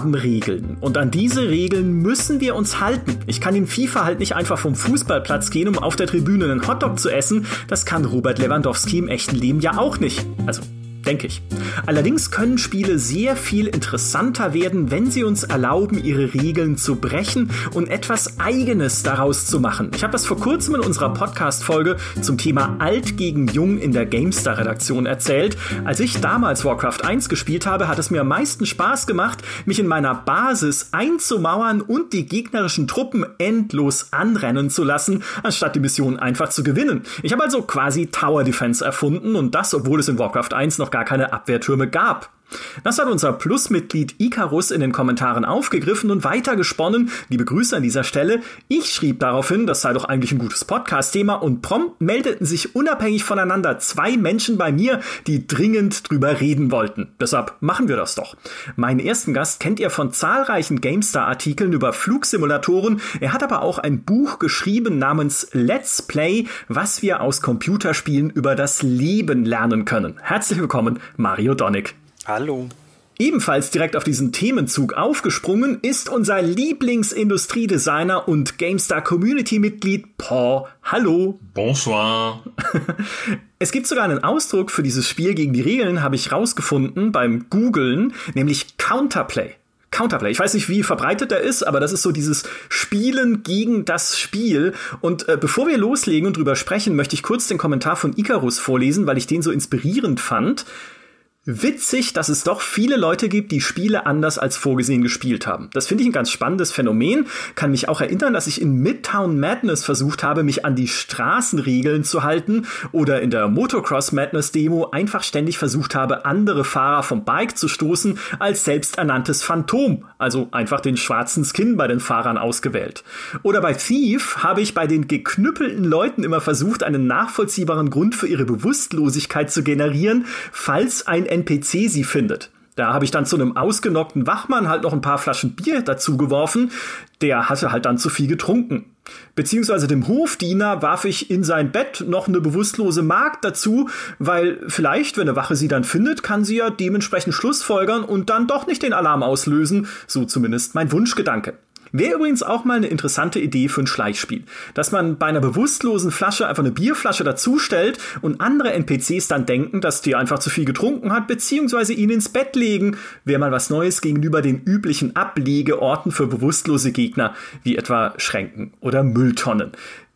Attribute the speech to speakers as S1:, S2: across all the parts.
S1: haben Regeln. Und an diese Regeln müssen wir uns halten. Ich kann in FIFA halt nicht einfach vom Fußballplatz gehen, um auf der Tribüne einen Hotdog zu essen. Das kann Robert Lewandowski im echten Leben ja auch nicht. Also denke ich. Allerdings können Spiele sehr viel interessanter werden, wenn sie uns erlauben, ihre Regeln zu brechen und etwas Eigenes daraus zu machen. Ich habe das vor kurzem in unserer Podcast-Folge zum Thema Alt gegen Jung in der GameStar-Redaktion erzählt. Als ich damals Warcraft 1 gespielt habe, hat es mir am meisten Spaß gemacht, mich in meiner Basis einzumauern und die gegnerischen Truppen endlos anrennen zu lassen, anstatt die Mission einfach zu gewinnen. Ich habe also quasi Tower Defense erfunden und das, obwohl es in Warcraft 1 noch gar keine Abwehrtürme gab. Das hat unser Plus-Mitglied Icarus in den Kommentaren aufgegriffen und weitergesponnen. Liebe Grüße an dieser Stelle. Ich schrieb daraufhin, das sei doch eigentlich ein gutes Podcast-Thema und prompt meldeten sich unabhängig voneinander zwei Menschen bei mir, die dringend drüber reden wollten. Deshalb machen wir das doch. Meinen ersten Gast kennt ihr von zahlreichen GameStar-Artikeln über Flugsimulatoren. Er hat aber auch ein Buch geschrieben namens Let's Play, was wir aus Computerspielen über das Leben lernen können. Herzlich willkommen, Mario Donnig.
S2: Hallo.
S1: Ebenfalls direkt auf diesen Themenzug aufgesprungen ist unser Lieblingsindustriedesigner und GameStar Community-Mitglied Paul. Hallo.
S3: Bonsoir.
S1: Es gibt sogar einen Ausdruck für dieses Spiel gegen die Regeln, habe ich rausgefunden beim Googlen, nämlich Counterplay. Counterplay. Ich weiß nicht, wie verbreitet er ist, aber das ist so dieses Spielen gegen das Spiel. Und äh, bevor wir loslegen und drüber sprechen, möchte ich kurz den Kommentar von Icarus vorlesen, weil ich den so inspirierend fand. Witzig, dass es doch viele Leute gibt, die Spiele anders als vorgesehen gespielt haben. Das finde ich ein ganz spannendes Phänomen. Kann mich auch erinnern, dass ich in Midtown Madness versucht habe, mich an die Straßenregeln zu halten oder in der Motocross Madness Demo einfach ständig versucht habe, andere Fahrer vom Bike zu stoßen als selbsternanntes Phantom, also einfach den schwarzen Skin bei den Fahrern ausgewählt. Oder bei Thief habe ich bei den geknüppelten Leuten immer versucht, einen nachvollziehbaren Grund für ihre Bewusstlosigkeit zu generieren, falls ein NPC sie findet. Da habe ich dann zu einem ausgenockten Wachmann halt noch ein paar Flaschen Bier dazu geworfen. Der hatte halt dann zu viel getrunken. Beziehungsweise dem Hofdiener warf ich in sein Bett noch eine bewusstlose Magd dazu, weil vielleicht, wenn eine Wache sie dann findet, kann sie ja dementsprechend Schlussfolgern und dann doch nicht den Alarm auslösen. So zumindest mein Wunschgedanke. Wäre übrigens auch mal eine interessante Idee für ein Schleichspiel. Dass man bei einer bewusstlosen Flasche einfach eine Bierflasche dazustellt und andere NPCs dann denken, dass die einfach zu viel getrunken hat, beziehungsweise ihn ins Bett legen. Wäre mal was Neues gegenüber den üblichen Ablegeorten für bewusstlose Gegner, wie etwa Schränken oder Mülltonnen.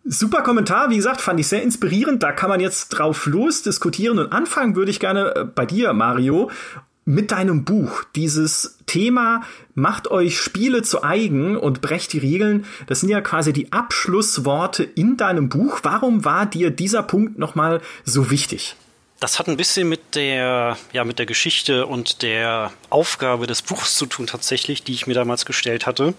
S1: Super Kommentar, wie gesagt, fand ich sehr inspirierend. Da kann man jetzt drauf los diskutieren und anfangen würde ich gerne äh, bei dir, Mario mit deinem Buch dieses Thema macht euch Spiele zu eigen und brecht die Regeln. Das sind ja quasi die Abschlussworte in deinem Buch. Warum war dir dieser Punkt nochmal so wichtig?
S2: Das hat ein bisschen mit der, ja, mit der Geschichte und der Aufgabe des Buchs zu tun, tatsächlich, die ich mir damals gestellt hatte.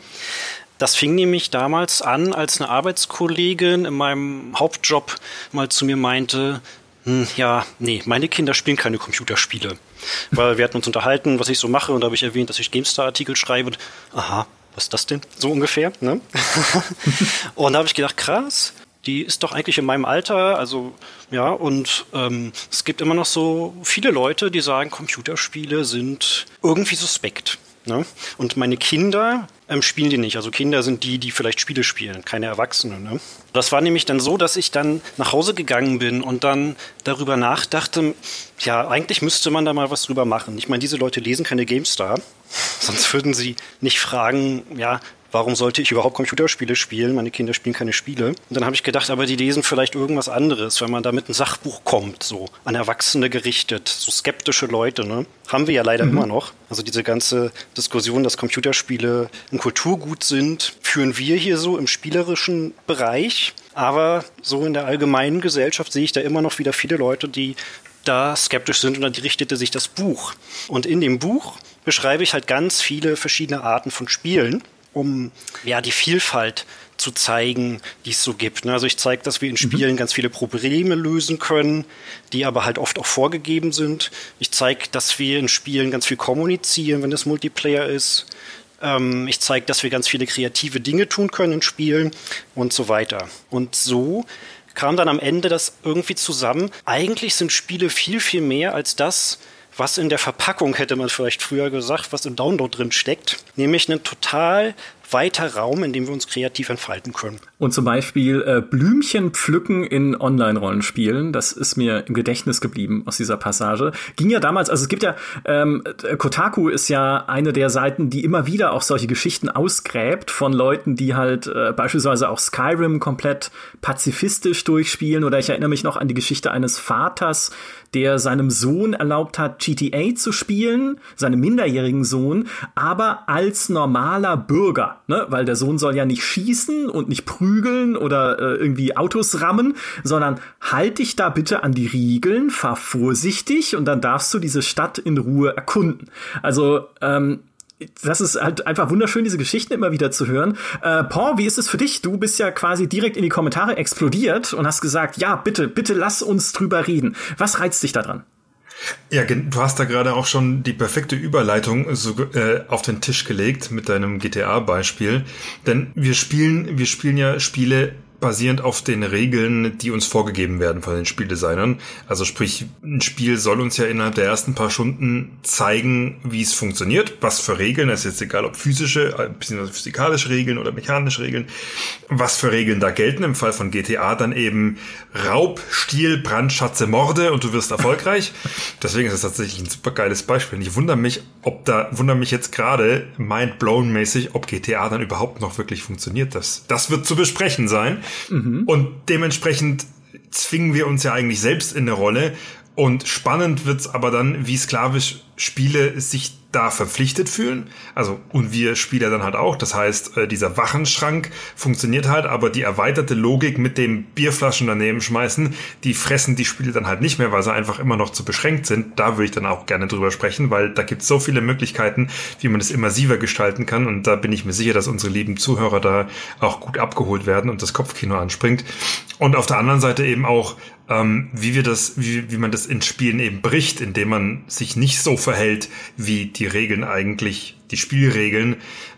S2: Das fing nämlich damals an, als eine Arbeitskollegin in meinem Hauptjob mal zu mir meinte, hm, ja, nee, meine Kinder spielen keine Computerspiele. Weil wir hatten uns unterhalten, was ich so mache, und da habe ich erwähnt, dass ich GameStar-Artikel schreibe und aha, was ist das denn? So ungefähr, ne? und da habe ich gedacht, krass, die ist doch eigentlich in meinem Alter, also ja, und ähm, es gibt immer noch so viele Leute, die sagen, Computerspiele sind irgendwie suspekt. Ne? Und meine Kinder ähm, spielen die nicht. Also Kinder sind die, die vielleicht Spiele spielen, keine Erwachsenen. Ne? Das war nämlich dann so, dass ich dann nach Hause gegangen bin und dann darüber nachdachte, ja, eigentlich müsste man da mal was drüber machen. Ich meine, diese Leute lesen keine GameStar, sonst würden sie nicht fragen, ja, warum sollte ich überhaupt Computerspiele spielen? Meine Kinder spielen keine Spiele. Und dann habe ich gedacht, aber die lesen vielleicht irgendwas anderes, wenn man da mit einem Sachbuch kommt, so an Erwachsene gerichtet, so skeptische Leute, ne? Haben wir ja leider mhm. immer noch. Also diese ganze Diskussion, dass Computerspiele ein Kulturgut sind, führen wir hier so im spielerischen Bereich. Aber so in der allgemeinen Gesellschaft sehe ich da immer noch wieder viele Leute, die da skeptisch sind und an die richtete sich das Buch. Und in dem Buch beschreibe ich halt ganz viele verschiedene Arten von Spielen um ja die Vielfalt zu zeigen, die es so gibt. Ne? Also ich zeige, dass wir in mhm. Spielen mhm. ganz viele Probleme lösen können, die aber halt oft auch vorgegeben sind. Ich zeige, dass wir in Spielen ganz viel kommunizieren, wenn es Multiplayer ist. Ähm, ich zeige, dass wir ganz viele kreative Dinge tun können in Spielen und so weiter. Und so kam dann am Ende das irgendwie zusammen. Eigentlich sind Spiele viel, viel mehr als das, was in der Verpackung, hätte man vielleicht früher gesagt, was im Download drin steckt. Nämlich einen total weiter Raum, in dem wir uns kreativ entfalten können.
S1: Und zum Beispiel äh, Blümchen pflücken in Online-Rollenspielen, das ist mir im Gedächtnis geblieben aus dieser Passage. Ging ja damals, also es gibt ja, ähm, Kotaku ist ja eine der Seiten, die immer wieder auch solche Geschichten ausgräbt von Leuten, die halt äh, beispielsweise auch Skyrim komplett pazifistisch durchspielen. Oder ich erinnere mich noch an die Geschichte eines Vaters, der seinem Sohn erlaubt hat, GTA zu spielen, seinem minderjährigen Sohn, aber als normaler Bürger, ne? weil der Sohn soll ja nicht schießen und nicht prügeln oder äh, irgendwie Autos rammen, sondern halt dich da bitte an die Regeln, fahr vorsichtig und dann darfst du diese Stadt in Ruhe erkunden. Also ähm, das ist halt einfach wunderschön, diese Geschichten immer wieder zu hören. Äh, Paul, wie ist es für dich? Du bist ja quasi direkt in die Kommentare explodiert und hast gesagt, ja, bitte, bitte lass uns drüber reden. Was reizt dich daran?
S3: Ja, du hast da gerade auch schon die perfekte Überleitung so, äh, auf den Tisch gelegt mit deinem GTA-Beispiel. Denn wir spielen, wir spielen ja Spiele basierend auf den Regeln, die uns vorgegeben werden von den Spieldesignern. Also sprich, ein Spiel soll uns ja innerhalb der ersten paar Stunden zeigen, wie es funktioniert, was für Regeln, es ist jetzt egal, ob physische, äh, bzw. physikalische Regeln oder mechanische Regeln, was für Regeln da gelten. Im Fall von GTA dann eben Raub, Stiel, Brand, Schatze, Morde und du wirst erfolgreich. Deswegen ist das tatsächlich ein super geiles Beispiel. Und ich wundere mich, ob da, wundere mich jetzt gerade mind-blown mäßig, ob GTA dann überhaupt noch wirklich funktioniert. Das, das wird zu besprechen sein. Mhm. Und dementsprechend zwingen wir uns ja eigentlich selbst in eine Rolle. Und spannend wird's aber dann, wie sklavisch Spiele sich da verpflichtet fühlen. Also, und wir Spieler dann halt auch. Das heißt, äh, dieser Wachenschrank funktioniert halt, aber die erweiterte Logik mit dem Bierflaschen daneben schmeißen, die fressen die Spiele dann halt nicht mehr, weil sie einfach immer noch zu beschränkt sind. Da würde ich dann auch gerne drüber sprechen, weil da gibt es so viele Möglichkeiten, wie man es immersiver gestalten kann. Und da bin ich mir sicher, dass unsere lieben Zuhörer da auch gut abgeholt werden und das Kopfkino anspringt. Und auf der anderen Seite eben auch ähm, wie wir das, wie, wie man das in Spielen eben bricht, indem man sich nicht so verhält, wie die Regeln eigentlich, die Spielregeln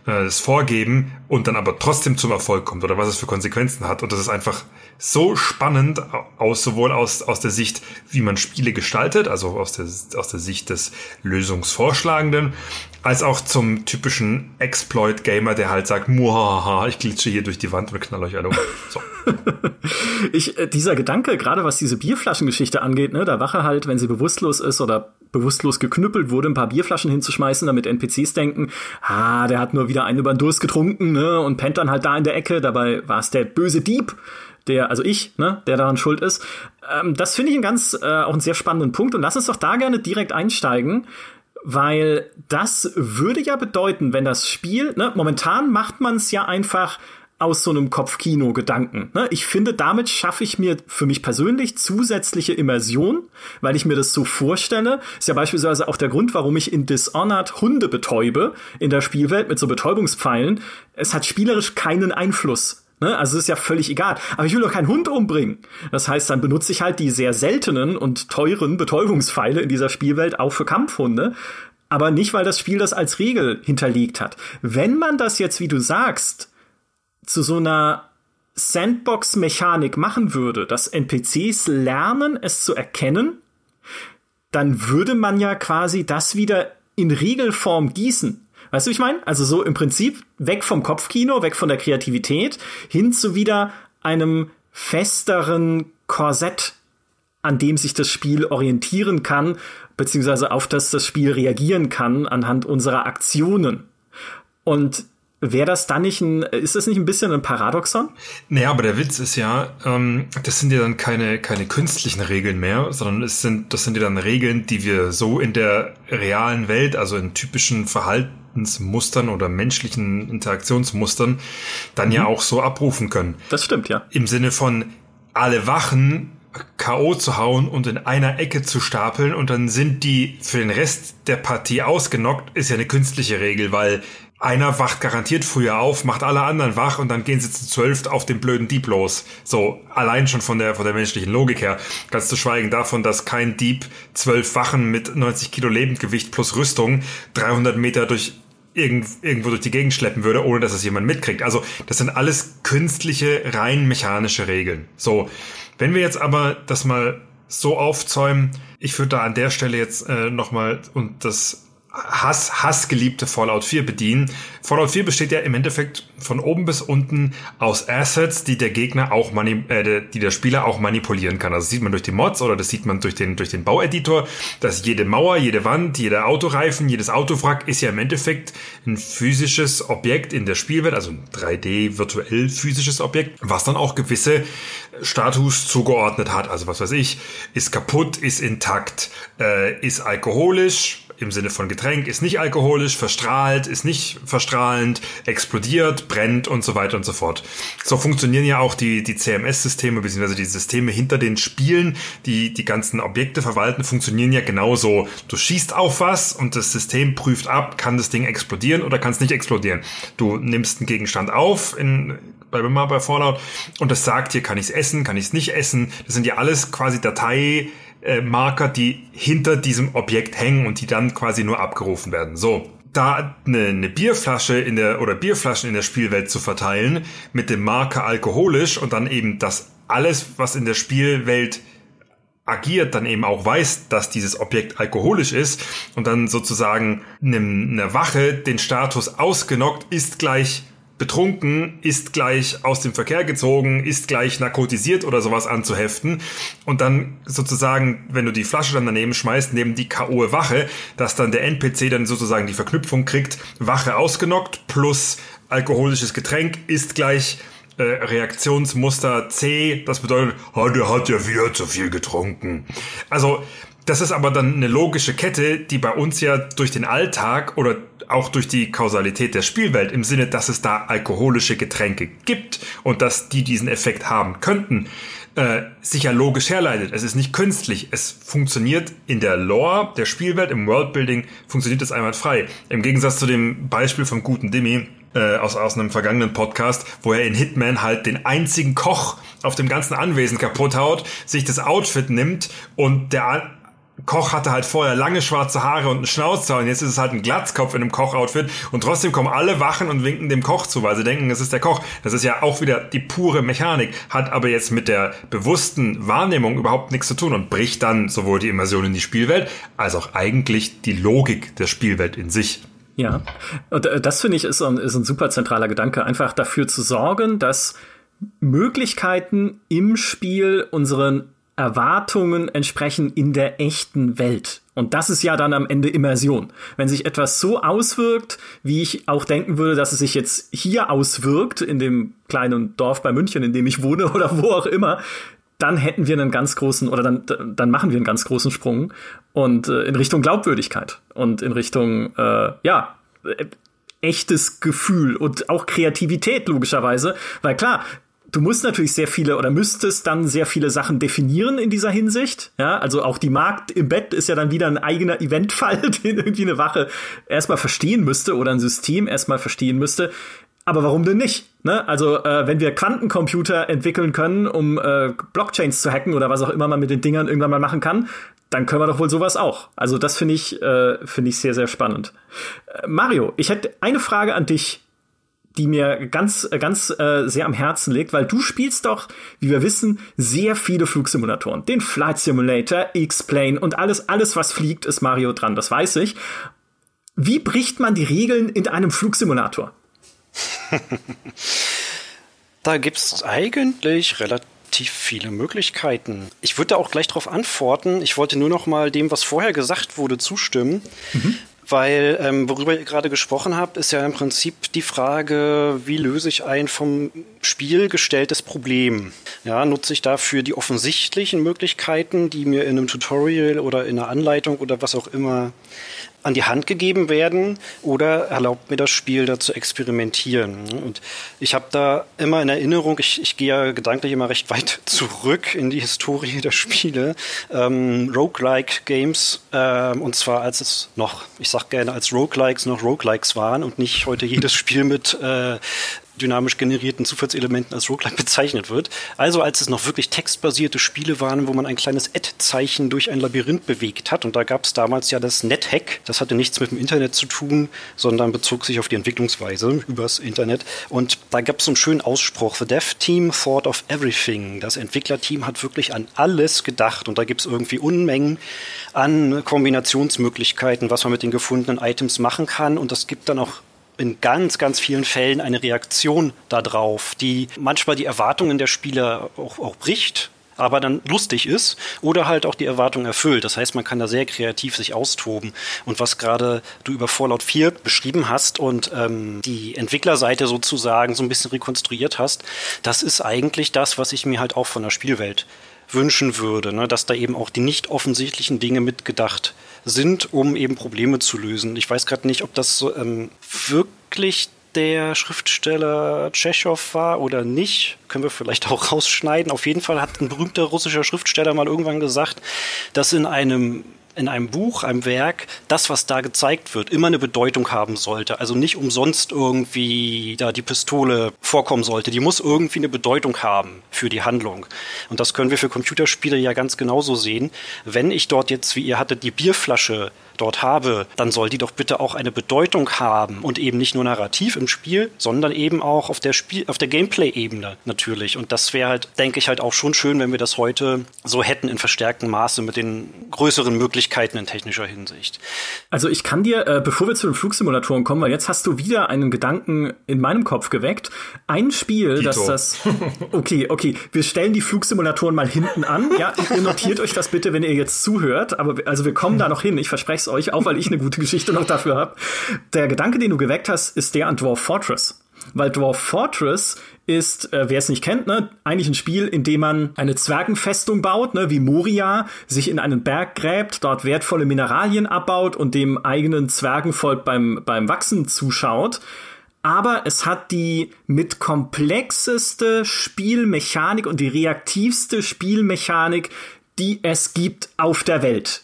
S3: äh, das vorgeben und dann aber trotzdem zum Erfolg kommt oder was es für Konsequenzen hat. Und das ist einfach so spannend aus, sowohl aus, aus der Sicht, wie man Spiele gestaltet, also aus der, aus der Sicht des Lösungsvorschlagenden, als auch zum typischen Exploit-Gamer, der halt sagt, muhaha, ich glitsche hier durch die Wand und knall euch alle um. So.
S1: ich, äh, dieser Gedanke, gerade was diese Bierflaschengeschichte angeht, ne, da Wache halt, wenn sie bewusstlos ist oder bewusstlos geknüppelt wurde, ein paar Bierflaschen hinzuschmeißen, damit NPCs denken, ah, der hat nur wieder einen über den Durst getrunken, ne, und pennt dann halt da in der Ecke, dabei war es der böse Dieb, der, also ich, ne, der daran schuld ist. Ähm, das finde ich einen ganz, äh, auch einen sehr spannenden Punkt und lass uns doch da gerne direkt einsteigen weil das würde ja bedeuten, wenn das Spiel, ne, momentan macht man es ja einfach aus so einem Kopfkino-Gedanken. Ne? Ich finde, damit schaffe ich mir für mich persönlich zusätzliche Immersion, weil ich mir das so vorstelle. Ist ja beispielsweise auch der Grund, warum ich in Dishonored Hunde betäube in der Spielwelt mit so Betäubungspfeilen. Es hat spielerisch keinen Einfluss Ne? Also ist ja völlig egal. Aber ich will doch keinen Hund umbringen. Das heißt, dann benutze ich halt die sehr seltenen und teuren Betäubungspfeile in dieser Spielwelt auch für Kampfhunde. Aber nicht, weil das Spiel das als Regel hinterlegt hat. Wenn man das jetzt, wie du sagst, zu so einer Sandbox-Mechanik machen würde, dass NPCs lernen, es zu erkennen, dann würde man ja quasi das wieder in Regelform gießen. Weißt du, ich meine? Also so im Prinzip weg vom Kopfkino, weg von der Kreativität, hin zu wieder einem festeren Korsett, an dem sich das Spiel orientieren kann, beziehungsweise auf das das Spiel reagieren kann anhand unserer Aktionen. Und Wäre das dann nicht ein, ist das nicht ein bisschen ein Paradoxon?
S3: Naja, aber der Witz ist ja, ähm, das sind ja dann keine, keine künstlichen Regeln mehr, sondern es sind, das sind ja dann Regeln, die wir so in der realen Welt, also in typischen Verhaltensmustern oder menschlichen Interaktionsmustern, dann mhm. ja auch so abrufen können.
S1: Das stimmt, ja.
S3: Im Sinne von alle Wachen K.O. zu hauen und in einer Ecke zu stapeln und dann sind die für den Rest der Partie ausgenockt, ist ja eine künstliche Regel, weil einer wacht garantiert früher auf, macht alle anderen wach und dann gehen sie zu zwölf auf den blöden Dieb los. So, allein schon von der, von der menschlichen Logik her. Ganz zu schweigen davon, dass kein Dieb zwölf Wachen mit 90 Kilo Lebendgewicht plus Rüstung 300 Meter durch irgend, irgendwo durch die Gegend schleppen würde, ohne dass es jemand mitkriegt. Also, das sind alles künstliche, rein mechanische Regeln. So. Wenn wir jetzt aber das mal so aufzäumen. Ich würde da an der Stelle jetzt äh, nochmal und das Hass, hassgeliebte Fallout 4 bedienen. Fallout 4 besteht ja im Endeffekt von oben bis unten aus Assets, die der Gegner auch mani äh, die der Spieler auch manipulieren kann. Also das sieht man durch die Mods oder das sieht man durch den durch den Baueditor, dass jede Mauer, jede Wand, jeder Autoreifen, jedes Autowrack ist ja im Endeffekt ein physisches Objekt in der Spielwelt, also ein 3D virtuell physisches Objekt, was dann auch gewisse Status zugeordnet hat. Also was weiß ich, ist kaputt, ist intakt, äh, ist alkoholisch im Sinne von Getränk, ist nicht alkoholisch, verstrahlt, ist nicht verstrahlend, explodiert, brennt und so weiter und so fort. So funktionieren ja auch die, die CMS-Systeme, beziehungsweise die Systeme hinter den Spielen, die die ganzen Objekte verwalten, funktionieren ja genauso. Du schießt auf was und das System prüft ab, kann das Ding explodieren oder kann es nicht explodieren. Du nimmst einen Gegenstand auf in wir mal bei Fallout und das sagt hier, kann ich es essen, kann ich es nicht essen. Das sind ja alles quasi Datei, äh, Marker, die hinter diesem Objekt hängen und die dann quasi nur abgerufen werden. So, da eine, eine Bierflasche in der oder Bierflaschen in der Spielwelt zu verteilen mit dem Marker alkoholisch und dann eben das alles, was in der Spielwelt agiert, dann eben auch weiß, dass dieses Objekt alkoholisch ist und dann sozusagen eine Wache den Status ausgenockt ist gleich betrunken, ist gleich aus dem Verkehr gezogen, ist gleich narkotisiert oder sowas anzuheften und dann sozusagen, wenn du die Flasche dann daneben schmeißt, neben die K.O. Wache, dass dann der NPC dann sozusagen die Verknüpfung kriegt, Wache ausgenockt plus alkoholisches Getränk ist gleich äh, Reaktionsmuster C, das bedeutet, oh, der hat ja wieder zu viel getrunken. Also das ist aber dann eine logische Kette, die bei uns ja durch den Alltag oder auch durch die Kausalität der Spielwelt im Sinne, dass es da alkoholische Getränke gibt und dass die diesen Effekt haben könnten, äh, sicher logisch herleitet. Es ist nicht künstlich. Es funktioniert in der Lore der Spielwelt, im Worldbuilding funktioniert es einwandfrei. Im Gegensatz zu dem Beispiel vom guten Demi, äh, aus, aus einem vergangenen Podcast, wo er in Hitman halt den einzigen Koch auf dem ganzen Anwesen kaputt haut, sich das Outfit nimmt und der Koch hatte halt vorher lange schwarze Haare und einen Schnauzer und jetzt ist es halt ein Glatzkopf in einem Kochoutfit und trotzdem kommen alle Wachen und winken dem Koch zu, weil sie denken, es ist der Koch. Das ist ja auch wieder die pure Mechanik, hat aber jetzt mit der bewussten Wahrnehmung überhaupt nichts zu tun und bricht dann sowohl die Immersion in die Spielwelt als auch eigentlich die Logik der Spielwelt in sich.
S1: Ja, und äh, das finde ich ist ein, ist ein super zentraler Gedanke, einfach dafür zu sorgen, dass Möglichkeiten im Spiel unseren Erwartungen entsprechen in der echten Welt. Und das ist ja dann am Ende Immersion. Wenn sich etwas so auswirkt, wie ich auch denken würde, dass es sich jetzt hier auswirkt, in dem kleinen Dorf bei München, in dem ich wohne oder wo auch immer, dann hätten wir einen ganz großen oder dann, dann machen wir einen ganz großen Sprung und äh, in Richtung Glaubwürdigkeit und in Richtung äh, ja äh, echtes Gefühl und auch Kreativität logischerweise, weil klar, du musst natürlich sehr viele oder müsstest dann sehr viele Sachen definieren in dieser Hinsicht. Ja, also auch die Markt im Bett ist ja dann wieder ein eigener Eventfall, den irgendwie eine Wache erstmal verstehen müsste oder ein System erstmal verstehen müsste. Aber warum denn nicht? Ne? Also, äh, wenn wir Quantencomputer entwickeln können, um äh, Blockchains zu hacken oder was auch immer man mit den Dingern irgendwann mal machen kann, dann können wir doch wohl sowas auch. Also, das finde ich, äh, finde ich sehr, sehr spannend. Äh, Mario, ich hätte eine Frage an dich die mir ganz, ganz äh, sehr am Herzen liegt, weil du spielst doch, wie wir wissen, sehr viele Flugsimulatoren. Den Flight Simulator, X-Plane und alles, alles, was fliegt, ist Mario dran, das weiß ich. Wie bricht man die Regeln in einem Flugsimulator?
S2: da gibt es eigentlich relativ viele Möglichkeiten. Ich würde da auch gleich darauf antworten. Ich wollte nur noch mal dem, was vorher gesagt wurde, zustimmen. Mhm weil ähm, worüber ihr gerade gesprochen habt, ist ja im Prinzip die Frage, wie löse ich ein vom Spiel gestelltes Problem? Ja, nutze ich dafür die offensichtlichen Möglichkeiten, die mir in einem Tutorial oder in einer Anleitung oder was auch immer an die Hand gegeben werden oder erlaubt mir das Spiel da zu experimentieren. Und ich habe da immer in Erinnerung, ich, ich gehe ja gedanklich immer recht weit zurück in die Historie der Spiele, ähm, Roguelike Games, ähm, und zwar als es noch, ich sag gerne, als Roguelikes noch Roguelikes waren und nicht heute jedes Spiel mit äh, dynamisch generierten Zufallselementen als Roguelike bezeichnet wird. Also als es noch wirklich textbasierte Spiele waren, wo man ein kleines Ad-Zeichen durch ein Labyrinth bewegt hat. Und da gab es damals ja das NetHack. Das hatte nichts mit dem Internet zu tun, sondern bezog sich auf die Entwicklungsweise übers Internet. Und da gab es so einen schönen Ausspruch, The Dev Team thought of everything. Das Entwicklerteam hat wirklich an alles gedacht. Und da gibt es irgendwie Unmengen an Kombinationsmöglichkeiten, was man mit den gefundenen Items machen kann. Und das gibt dann auch in ganz, ganz vielen Fällen eine Reaktion darauf, die manchmal die Erwartungen der Spieler auch, auch bricht, aber dann lustig ist oder halt auch die Erwartung erfüllt. Das heißt, man kann da sehr kreativ sich austoben. Und was gerade du über Fallout 4 beschrieben hast und ähm, die Entwicklerseite sozusagen so ein bisschen rekonstruiert hast, das ist eigentlich das, was ich mir halt auch von der Spielwelt wünschen würde, ne? dass da eben auch die nicht offensichtlichen Dinge mitgedacht sind, um eben Probleme zu lösen. Ich weiß gerade nicht, ob das so, ähm, wirklich der Schriftsteller Tschechow war oder nicht, können wir vielleicht auch rausschneiden. Auf jeden Fall hat ein berühmter russischer Schriftsteller mal irgendwann gesagt, dass in einem in einem Buch, einem Werk, das, was da gezeigt wird, immer eine Bedeutung haben sollte. Also nicht umsonst irgendwie da die Pistole vorkommen sollte. Die muss irgendwie eine Bedeutung haben für die Handlung. Und das können wir für Computerspiele ja ganz genauso sehen. Wenn ich dort jetzt, wie ihr hattet, die Bierflasche dort habe, dann soll die doch bitte auch eine Bedeutung haben und eben nicht nur narrativ im Spiel, sondern eben auch auf der Spiel, auf der Gameplay-Ebene natürlich. Und das wäre halt, denke ich, halt auch schon schön, wenn wir das heute so hätten in verstärktem Maße mit den größeren Möglichkeiten in technischer Hinsicht.
S1: Also ich kann dir, äh, bevor wir zu den Flugsimulatoren kommen, weil jetzt hast du wieder einen Gedanken in meinem Kopf geweckt. Ein Spiel, Dito. das das. Okay, okay, wir stellen die Flugsimulatoren mal hinten an. Ja, ihr notiert euch das bitte, wenn ihr jetzt zuhört. Aber also wir kommen da noch hin. Ich verspreche es euch, auch weil ich eine gute Geschichte noch dafür habe. Der Gedanke, den du geweckt hast, ist der an Dwarf Fortress. Weil Dwarf Fortress ist, äh, wer es nicht kennt, ne, eigentlich ein Spiel, in dem man eine Zwergenfestung baut, ne, wie Moria, sich in einen Berg gräbt, dort wertvolle Mineralien abbaut und dem eigenen Zwergenvolk beim, beim Wachsen zuschaut. Aber es hat die mit komplexeste Spielmechanik und die reaktivste Spielmechanik, die es gibt auf der Welt.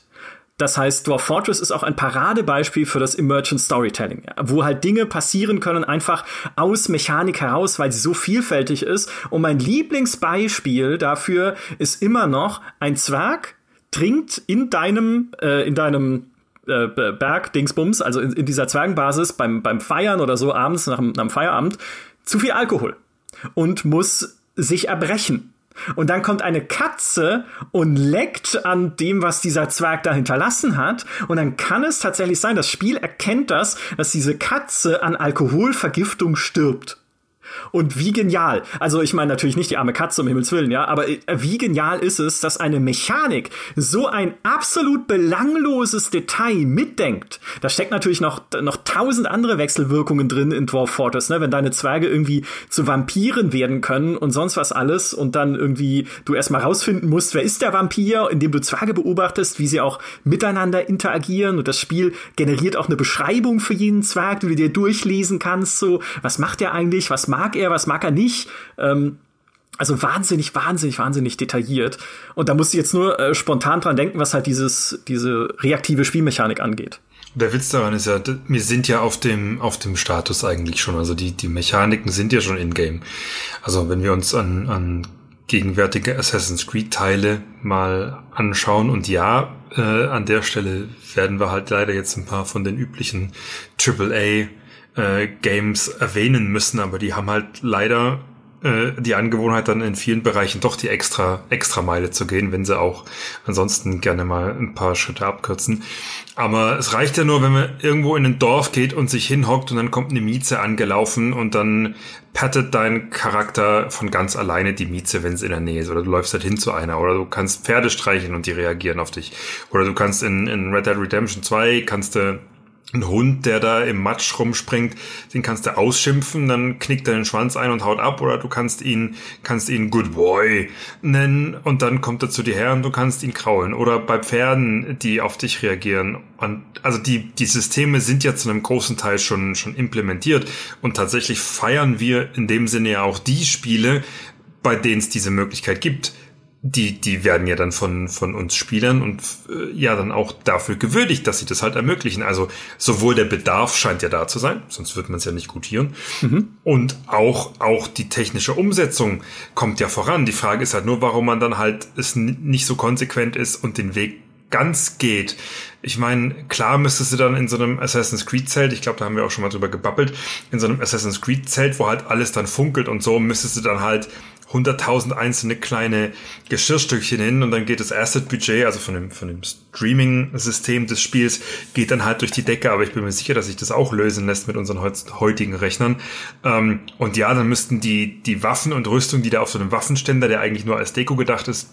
S1: Das heißt, Dwarf Fortress ist auch ein Paradebeispiel für das Emergent Storytelling, wo halt Dinge passieren können einfach aus Mechanik heraus, weil sie so vielfältig ist. Und mein Lieblingsbeispiel dafür ist immer noch ein Zwerg trinkt in deinem äh, in deinem äh, Berg Dingsbums, also in, in, dieser Zwergenbasis beim beim Feiern oder so abends nach, nach dem Feierabend zu viel Alkohol und muss sich erbrechen und dann kommt eine Katze und leckt an dem, was dieser Zwerg da hinterlassen hat. Und dann kann es tatsächlich sein, das Spiel erkennt das, dass diese Katze an Alkoholvergiftung stirbt. Und wie genial. Also ich meine natürlich nicht die arme Katze, um Himmels Willen, ja, aber äh, wie genial ist es, dass eine Mechanik so ein absolut belangloses Detail mitdenkt. Da steckt natürlich noch, noch tausend andere Wechselwirkungen drin in Dwarf Fortress, ne? wenn deine Zwerge irgendwie zu Vampiren werden können und sonst was alles und dann irgendwie du erstmal rausfinden musst, wer ist der Vampir, indem du Zwerge beobachtest, wie sie auch miteinander interagieren und das Spiel generiert auch eine Beschreibung für jeden Zwerg, die du dir durchlesen kannst, so, was macht er eigentlich, was mag mag er, was mag er nicht. Ähm, also wahnsinnig, wahnsinnig, wahnsinnig detailliert. Und da muss ich jetzt nur äh, spontan dran denken, was halt dieses, diese reaktive Spielmechanik angeht.
S3: Der Witz daran ist ja, wir sind ja auf dem, auf dem Status eigentlich schon. Also die, die Mechaniken sind ja schon in-game. Also wenn wir uns an, an gegenwärtige Assassin's Creed Teile mal anschauen und ja, äh, an der Stelle werden wir halt leider jetzt ein paar von den üblichen AAA äh, Games erwähnen müssen, aber die haben halt leider äh, die Angewohnheit dann in vielen Bereichen doch die extra extra Meile zu gehen, wenn sie auch ansonsten gerne mal ein paar Schritte abkürzen. Aber es reicht ja nur, wenn man irgendwo in ein Dorf geht und sich hinhockt und dann kommt eine Mieze angelaufen und dann pattet dein Charakter von ganz alleine die Mieze, wenn es in der Nähe ist. Oder du läufst halt hin zu einer. Oder du kannst Pferde streichen und die reagieren auf dich. Oder du kannst in, in Red Dead Redemption 2 kannst du ein Hund, der da im Matsch rumspringt, den kannst du ausschimpfen, dann knickt er den Schwanz ein und haut ab, oder du kannst ihn, kannst ihn Good Boy nennen und dann kommt er zu dir her und du kannst ihn kraulen. Oder bei Pferden, die auf dich reagieren. Und also die, die Systeme sind ja zu einem großen Teil schon, schon implementiert und tatsächlich feiern wir in dem Sinne ja auch die Spiele, bei denen es diese Möglichkeit gibt die, die werden ja dann von, von uns Spielern und äh, ja dann auch dafür gewürdigt, dass sie das halt ermöglichen. Also sowohl der Bedarf scheint ja da zu sein, sonst wird man es ja nicht gutieren. Mhm. Und auch, auch die technische Umsetzung kommt ja voran. Die Frage ist halt nur, warum man dann halt es nicht so konsequent ist und den Weg ganz geht. Ich meine, klar müsstest du dann in so einem Assassin's Creed Zelt, ich glaube, da haben wir auch schon mal drüber gebabbelt, in so einem Assassin's Creed Zelt, wo halt alles dann funkelt und so, müsstest du dann halt 100.000 einzelne kleine Geschirrstückchen hin und dann geht das Asset-Budget, also von dem, von dem Streaming-System des Spiels, geht dann halt durch die Decke, aber ich bin mir sicher, dass sich das auch lösen lässt mit unseren heutigen Rechnern. Ähm, und ja, dann müssten die, die Waffen und Rüstung, die da auf so einem Waffenständer, der eigentlich nur als Deko gedacht ist,